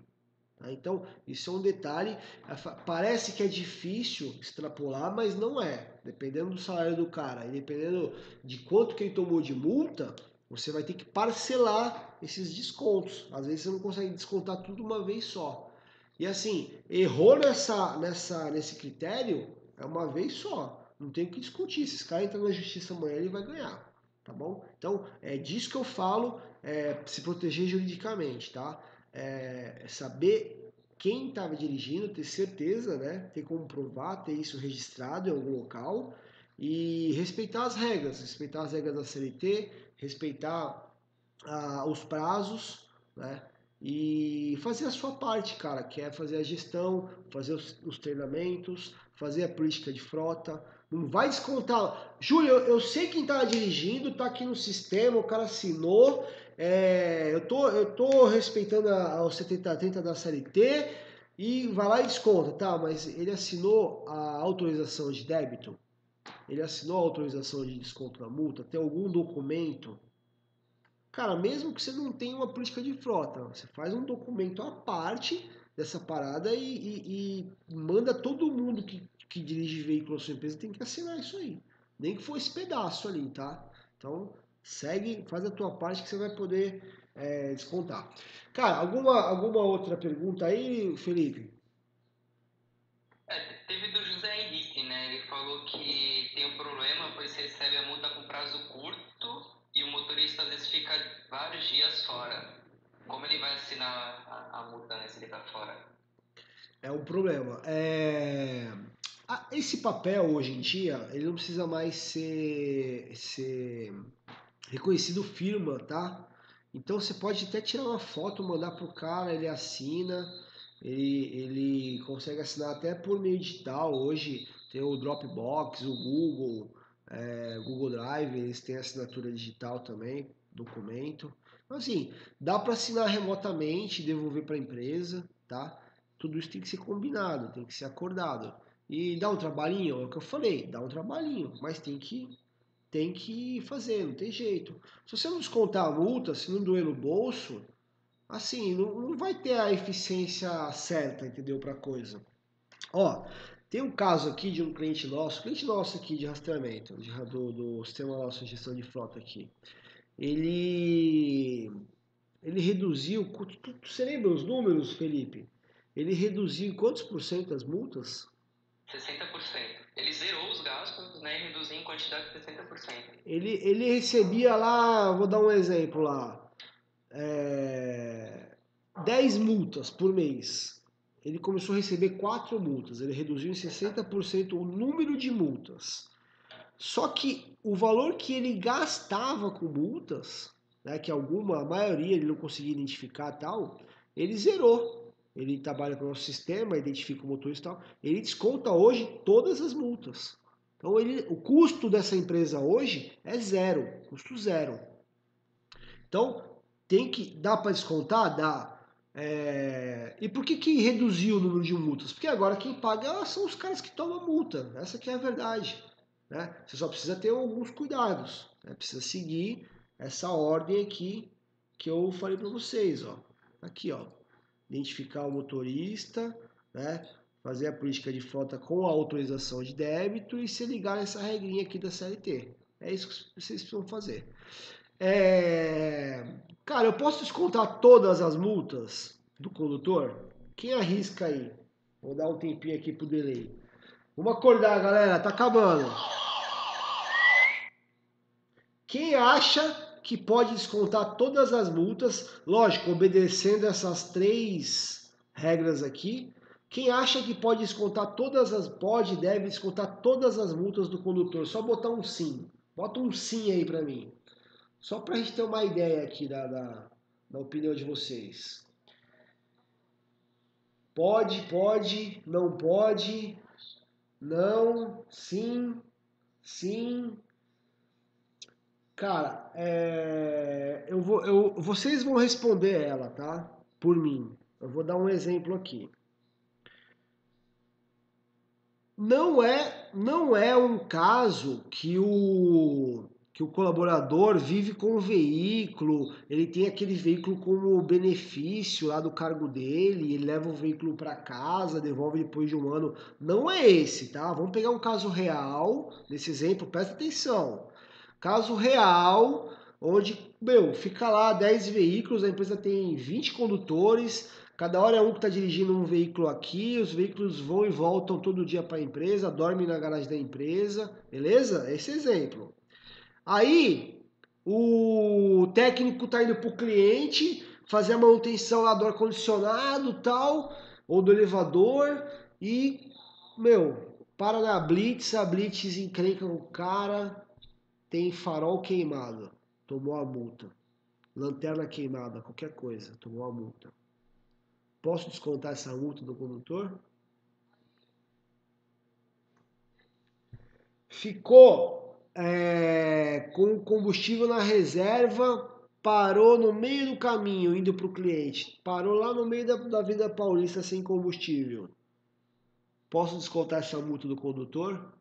[SPEAKER 1] Tá? Então, isso é um detalhe. Parece que é difícil extrapolar, mas não é. Dependendo do salário do cara e dependendo de quanto que ele tomou de multa, você vai ter que parcelar esses descontos. Às vezes você não consegue descontar tudo uma vez só. E assim, errou nessa, nessa, nesse critério, é uma vez só. Não tem o que discutir. Se esse cara entrar na justiça amanhã, ele vai ganhar. Tá bom? Então, é disso que eu falo, é, se proteger juridicamente, tá? é, saber quem estava dirigindo, ter certeza, né? Ter como provar, ter isso registrado em algum local e respeitar as regras, respeitar as regras da CLT, respeitar ah, os prazos, né? E fazer a sua parte, cara, que é fazer a gestão, fazer os, os treinamentos, fazer a política de frota. Não vai descontar. Júlio, eu, sei quem estava dirigindo, está aqui no sistema, o cara assinou é, eu, tô, eu tô respeitando a, a 7030 da CLT e vai lá e desconta, tá? Mas ele assinou a autorização de débito, ele assinou a autorização de desconto da multa, tem algum documento? Cara, mesmo que você não tenha uma política de frota, você faz um documento à parte dessa parada e, e, e manda todo mundo que, que dirige veículo à sua empresa tem que assinar isso aí. Nem que for esse pedaço ali, tá? Então, Segue, faz a tua parte que você vai poder é, descontar. Cara, alguma, alguma outra pergunta aí, Felipe?
[SPEAKER 2] É, teve do José Henrique, né? Ele falou que tem um problema, pois recebe a multa com prazo curto e o motorista às vezes fica vários dias fora. Como ele vai assinar a, a multa né, se ele está fora?
[SPEAKER 1] É um problema. É... Esse papel hoje em dia, ele não precisa mais ser, ser reconhecido firma, tá? Então você pode até tirar uma foto, mandar pro cara, ele assina, ele, ele consegue assinar até por meio digital. Hoje tem o Dropbox, o Google, é, Google Drive, eles têm assinatura digital também, documento. Então, assim, dá para assinar remotamente, devolver para a empresa, tá? Tudo isso tem que ser combinado, tem que ser acordado. E dá um trabalhinho, é o que eu falei, dá um trabalhinho, mas tem que tem que fazer, não tem jeito. Se você não descontar a multa, se não doer no bolso, assim, não, não vai ter a eficiência certa, entendeu, para coisa. Ó, tem um caso aqui de um cliente nosso, cliente nosso aqui de rastreamento, de, do, do sistema nosso de gestão de frota aqui. Ele, ele reduziu, você lembra os números, Felipe? Ele reduziu quantos por cento as multas?
[SPEAKER 2] 60%. Ele zerou os gastos né, e reduziu em quantidade de 60%.
[SPEAKER 1] Ele, ele recebia lá, vou dar um exemplo lá, é, 10 multas por mês. Ele começou a receber 4 multas, ele reduziu em 60% o número de multas. Só que o valor que ele gastava com multas, né, que alguma, a maioria ele não conseguia identificar tal, ele zerou ele trabalha com o nosso sistema, identifica o motorista e tal, ele desconta hoje todas as multas. Então ele, o custo dessa empresa hoje é zero, custo zero. Então tem que dá para descontar, dá. É, e por que, que reduziu o número de multas? Porque agora quem paga são os caras que tomam multa. Essa que é a verdade. Né? Você só precisa ter alguns cuidados. Né? Precisa seguir essa ordem aqui que eu falei para vocês, ó. Aqui, ó. Identificar o motorista, né? Fazer a política de frota com a autorização de débito e se ligar nessa regrinha aqui da CLT. É isso que vocês precisam fazer. É... Cara, eu posso descontar todas as multas do condutor? Quem arrisca aí? Vou dar um tempinho aqui pro delay. Vamos acordar, galera. Tá acabando. Quem acha que pode descontar todas as multas, lógico, obedecendo essas três regras aqui. Quem acha que pode descontar todas as pode deve descontar todas as multas do condutor, só botar um sim. Bota um sim aí para mim. Só para a gente ter uma ideia aqui da, da, da opinião de vocês. Pode, pode, não pode, não, sim, sim, Cara, é, eu vou, eu, vocês vão responder ela, tá? Por mim. Eu vou dar um exemplo aqui. Não é, não é um caso que o que o colaborador vive com o veículo, ele tem aquele veículo como benefício lá do cargo dele, ele leva o veículo para casa, devolve depois de um ano. Não é esse, tá? Vamos pegar um caso real, nesse exemplo, presta atenção. Caso real, onde, meu, fica lá 10 veículos, a empresa tem 20 condutores, cada hora é um que está dirigindo um veículo aqui, os veículos vão e voltam todo dia para a empresa, dormem na garagem da empresa, beleza? Esse exemplo. Aí, o técnico está indo para o cliente fazer a manutenção lá do ar-condicionado tal, ou do elevador, e, meu, para na Blitz, a Blitz encrenca o cara, tem farol queimado, tomou a multa. Lanterna queimada, qualquer coisa, tomou a multa. Posso descontar essa multa do condutor? Ficou é, com combustível na reserva, parou no meio do caminho indo para o cliente, parou lá no meio da, da Vida Paulista sem combustível. Posso descontar essa multa do condutor?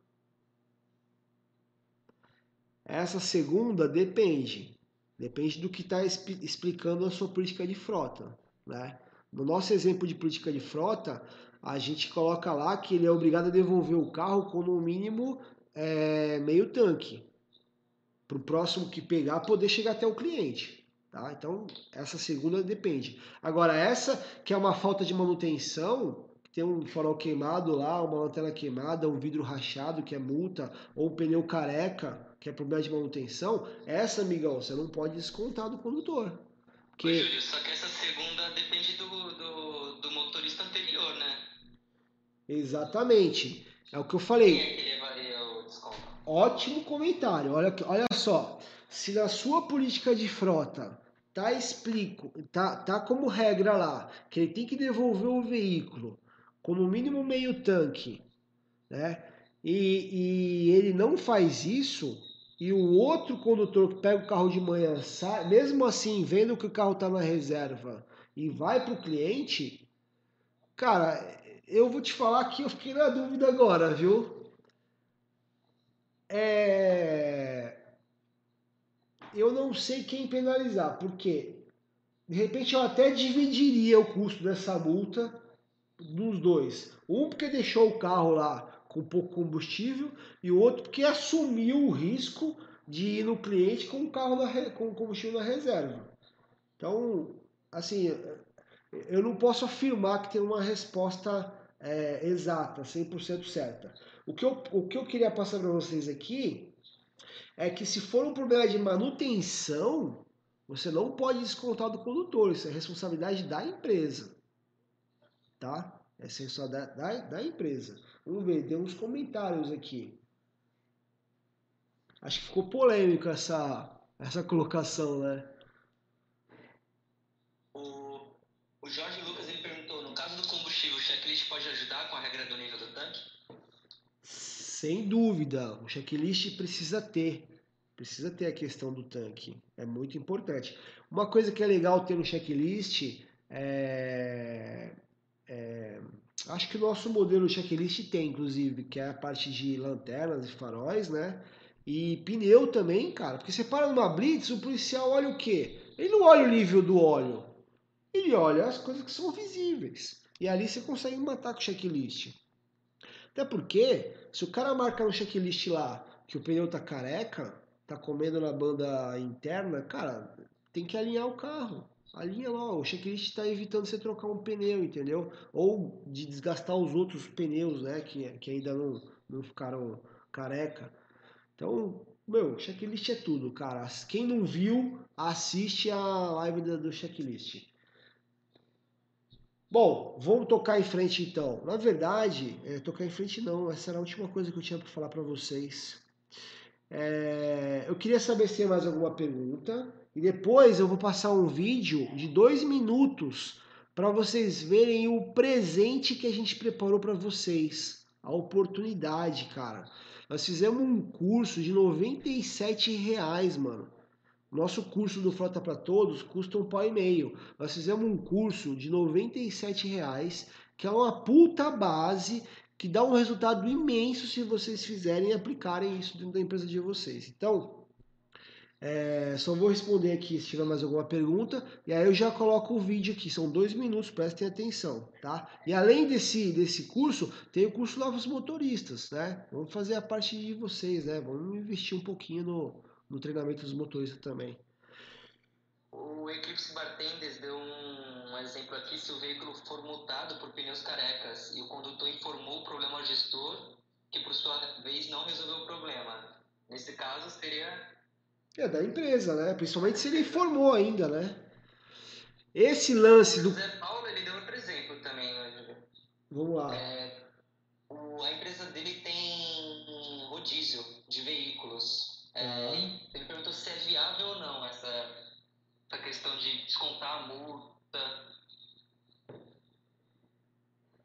[SPEAKER 1] Essa segunda depende. Depende do que está explicando a sua política de frota. Né? No nosso exemplo de política de frota, a gente coloca lá que ele é obrigado a devolver o carro com no mínimo é, meio tanque. Para o próximo que pegar poder chegar até o cliente. Tá? Então, essa segunda depende. Agora, essa que é uma falta de manutenção, tem um farol queimado lá, uma lanterna queimada, um vidro rachado, que é multa, ou um pneu careca, que é problema de manutenção, essa, amigão, você não pode descontar do condutor.
[SPEAKER 2] Porque... Ô, Júlio, só que essa segunda depende do, do, do, motorista anterior, né?
[SPEAKER 1] Exatamente. É o que eu falei.
[SPEAKER 2] Quem é que levaria o desconto?
[SPEAKER 1] Ótimo comentário. Olha, olha só. Se na sua política de frota tá explico, tá, tá como regra lá que ele tem que devolver o veículo com no mínimo meio tanque, né? E, e ele não faz isso, e o outro condutor que pega o carro de manhã sai, mesmo assim, vendo que o carro está na reserva e vai para o cliente, cara, eu vou te falar que eu fiquei na dúvida agora, viu? É... Eu não sei quem penalizar, porque de repente eu até dividiria o custo dessa multa dos dois. Um porque deixou o carro lá com pouco combustível e o outro porque assumiu o risco de ir no cliente com o carro com combustível na reserva. Então, assim, eu não posso afirmar que tem uma resposta é, exata, 100% certa. O que, eu, o que eu queria passar para vocês aqui é que se for um problema de manutenção, você não pode descontar do condutor, isso é responsabilidade da empresa. Tá? É só da, da, da empresa. Vamos ver, tem uns comentários aqui. Acho que ficou polêmico essa, essa colocação, né?
[SPEAKER 2] O, o Jorge Lucas ele perguntou: no caso do combustível, o checklist pode ajudar com a regra do nível do tanque?
[SPEAKER 1] Sem dúvida, o checklist precisa ter. Precisa ter a questão do tanque. É muito importante. Uma coisa que é legal ter no checklist é, é Acho que o nosso modelo checklist tem, inclusive, que é a parte de lanternas e faróis, né? E pneu também, cara. Porque você para numa blitz, o policial olha o quê? Ele não olha o nível do óleo. Ele olha as coisas que são visíveis. E ali você consegue matar com o checklist. Até porque, se o cara marca no checklist lá que o pneu tá careca, tá comendo na banda interna, cara, tem que alinhar o carro. Alinha lá, o checklist está evitando você trocar um pneu, entendeu? Ou de desgastar os outros pneus, né? Que, que ainda não, não ficaram careca. Então, meu, checklist é tudo, cara. Quem não viu, assiste a live do checklist. Bom, vamos tocar em frente então. Na verdade, é, tocar em frente não, essa era a última coisa que eu tinha para falar para vocês. É, eu queria saber se tem mais alguma pergunta. E depois eu vou passar um vídeo de dois minutos para vocês verem o presente que a gente preparou para vocês. A oportunidade, cara. Nós fizemos um curso de 97 reais, mano. Nosso curso do Frota para Todos custa um pau e meio. Nós fizemos um curso de 97 reais, que é uma puta base que dá um resultado imenso se vocês fizerem e aplicarem isso dentro da empresa de vocês. Então, é, só vou responder aqui se tiver mais alguma pergunta e aí eu já coloco o vídeo aqui, são dois minutos, prestem atenção, tá? E além desse, desse curso, tem o curso Novos Motoristas, né? Vamos fazer a parte de vocês, né? Vamos investir um pouquinho no, no treinamento dos motoristas também.
[SPEAKER 2] O Eclipse Bartenders deu um, exemplo aqui, se o veículo for multado por pneus carecas e o condutor informou o problema ao gestor, que por sua vez não resolveu o problema. Nesse caso, seria
[SPEAKER 1] é da empresa, né? Principalmente se ele informou ainda, né? Esse lance do.
[SPEAKER 2] O Zé Paulo ele deu outro exemplo também.
[SPEAKER 1] Vamos lá.
[SPEAKER 2] É, o, a empresa dele tem rodízio de veículos. É, ah. Ele perguntou se é viável ou não essa, essa questão de descontar a multa.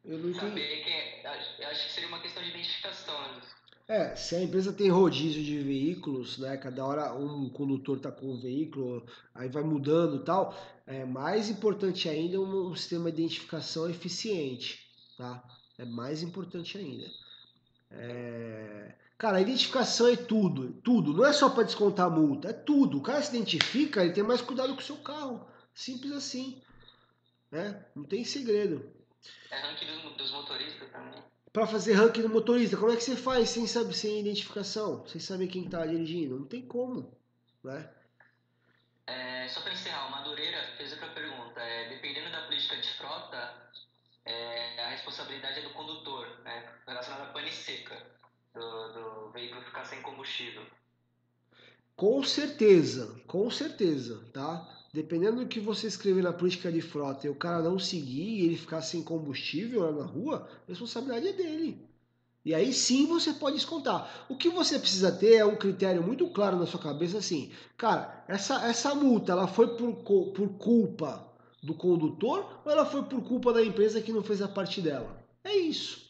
[SPEAKER 1] Eu não entendi.
[SPEAKER 2] Saber que é, acho que seria uma questão de identificação, né?
[SPEAKER 1] É, se a empresa tem rodízio de veículos, né, cada hora um condutor está com um veículo, aí vai mudando e tal, é mais importante ainda é um, um sistema de identificação eficiente, tá? É mais importante ainda. É... Cara, a identificação é tudo, tudo. Não é só para descontar a multa, é tudo. O cara se identifica, ele tem mais cuidado com o seu carro. Simples assim. Né? Não tem segredo.
[SPEAKER 2] É ranking dos motoristas também
[SPEAKER 1] para fazer ranking do motorista. Como é que você faz sem saber sem identificação, sem saber quem está dirigindo? Não tem como, né?
[SPEAKER 2] É, só para encerrar, o Madureira fez outra pergunta. É, dependendo da política de frota, é, a responsabilidade é do condutor, né? Relacionada à pane seca do, do veículo ficar sem combustível.
[SPEAKER 1] Com certeza, com certeza, tá? Dependendo do que você escrever na política de frota e o cara não seguir e ele ficar sem combustível lá na rua, a responsabilidade é dele. E aí sim você pode descontar. O que você precisa ter é um critério muito claro na sua cabeça assim, cara, essa, essa multa ela foi por, por culpa do condutor ou ela foi por culpa da empresa que não fez a parte dela? É isso.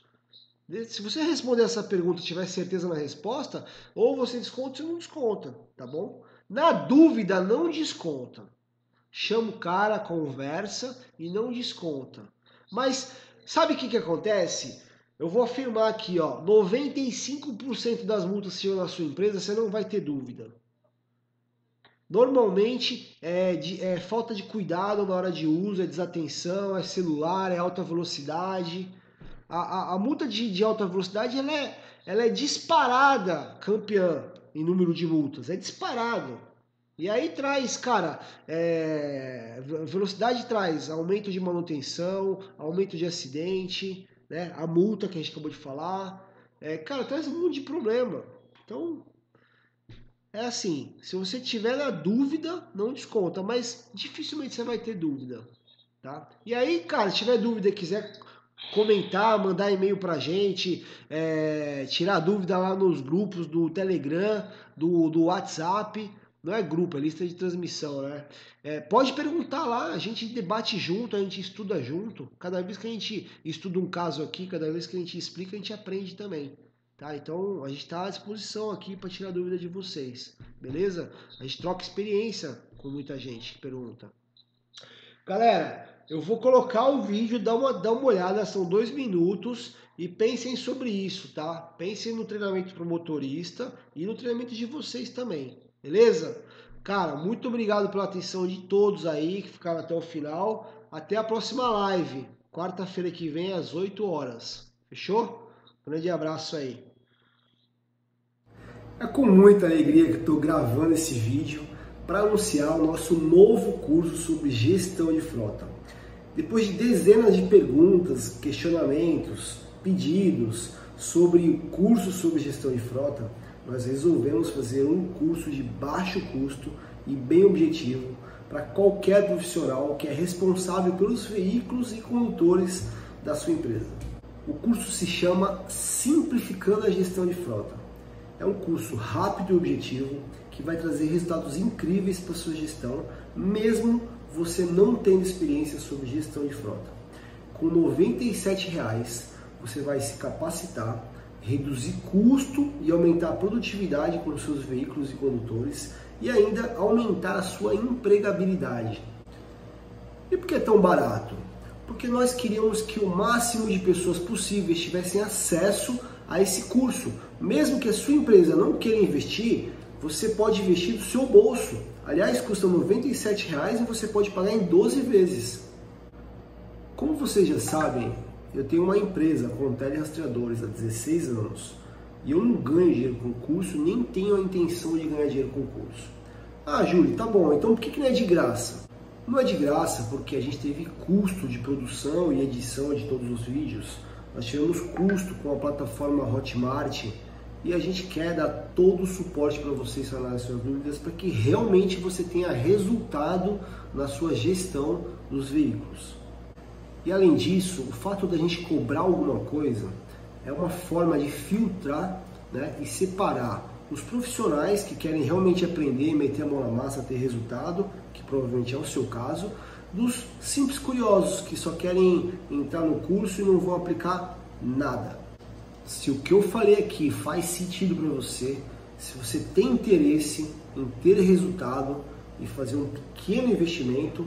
[SPEAKER 1] Se você responder essa pergunta e tiver certeza na resposta, ou você desconta ou não desconta, tá bom? Na dúvida, não desconta chama o cara, conversa e não desconta. Mas sabe o que, que acontece? Eu vou afirmar aqui, ó, 95% das multas que chegam na sua empresa, você não vai ter dúvida. Normalmente é, de, é, falta de cuidado na hora de uso, é desatenção, é celular, é alta velocidade. A, a, a multa de, de, alta velocidade ela é, ela é disparada campeã em número de multas, é disparado. E aí traz, cara, é, velocidade traz aumento de manutenção, aumento de acidente, né? A multa que a gente acabou de falar. É, cara, traz um monte de problema. Então, é assim, se você tiver na dúvida, não desconta, mas dificilmente você vai ter dúvida, tá? E aí, cara, se tiver dúvida e quiser comentar, mandar e-mail pra gente, é, tirar dúvida lá nos grupos do Telegram, do, do WhatsApp, não é grupo, é lista de transmissão, né? É, pode perguntar lá, a gente debate junto, a gente estuda junto. Cada vez que a gente estuda um caso aqui, cada vez que a gente explica, a gente aprende também. Tá? Então a gente está à disposição aqui para tirar dúvida de vocês, beleza? A gente troca experiência com muita gente que pergunta. Galera, eu vou colocar o vídeo, dá uma, dá uma olhada, são dois minutos E pensem sobre isso, tá? Pensem no treinamento para motorista e no treinamento de vocês também, beleza? Cara, muito obrigado pela atenção de todos aí que ficaram até o final. Até a próxima live, quarta-feira que vem às 8 horas. Fechou? Grande abraço aí. É com muita alegria que estou gravando esse vídeo para anunciar o nosso novo curso sobre gestão de frota. Depois de dezenas de perguntas, questionamentos, pedidos sobre curso sobre gestão de frota, nós resolvemos fazer um curso de baixo custo e bem objetivo para qualquer profissional que é responsável pelos veículos e condutores da sua empresa. O curso se chama Simplificando a Gestão de Frota. É um curso rápido e objetivo que vai trazer resultados incríveis para sua gestão, mesmo você não tendo experiência sobre gestão de frota. Com 97 reais, você vai se capacitar, reduzir custo e aumentar a produtividade com os seus veículos e condutores e ainda aumentar a sua empregabilidade. E por que é tão barato? Porque nós queríamos que o máximo de pessoas possíveis tivessem acesso a esse curso. Mesmo que a sua empresa não queira investir, você pode investir do seu bolso. Aliás, custa 97 reais e você pode pagar em 12 vezes. Como vocês já sabem, eu tenho uma empresa com telerastreadores há 16 anos e eu não ganho dinheiro com curso, nem tenho a intenção de ganhar dinheiro com curso. Ah, Júlio, tá bom, então por que, que não é de graça? Não é de graça porque a gente teve custo de produção e edição de todos os vídeos, nós tivemos custo com a plataforma Hotmart e a gente quer dar todo o suporte para vocês sanarem suas dúvidas para que realmente você tenha resultado na sua gestão dos veículos. E além disso, o fato da gente cobrar alguma coisa é uma forma de filtrar né, e separar os profissionais que querem realmente aprender, meter a mão na massa, ter resultado, que provavelmente é o seu caso, dos simples curiosos que só querem entrar no curso e não vão aplicar nada. Se o que eu falei aqui faz sentido para você, se você tem interesse em ter resultado e fazer um pequeno investimento,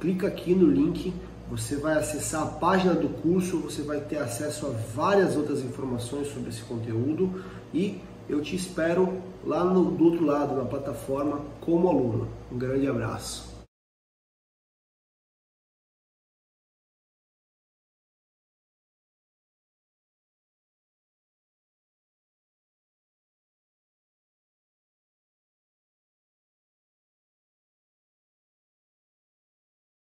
[SPEAKER 1] clica aqui no link você vai acessar a página do curso, você vai ter acesso a várias outras informações sobre esse conteúdo e eu te espero lá no, do outro lado, na plataforma, como aluno. Um grande abraço.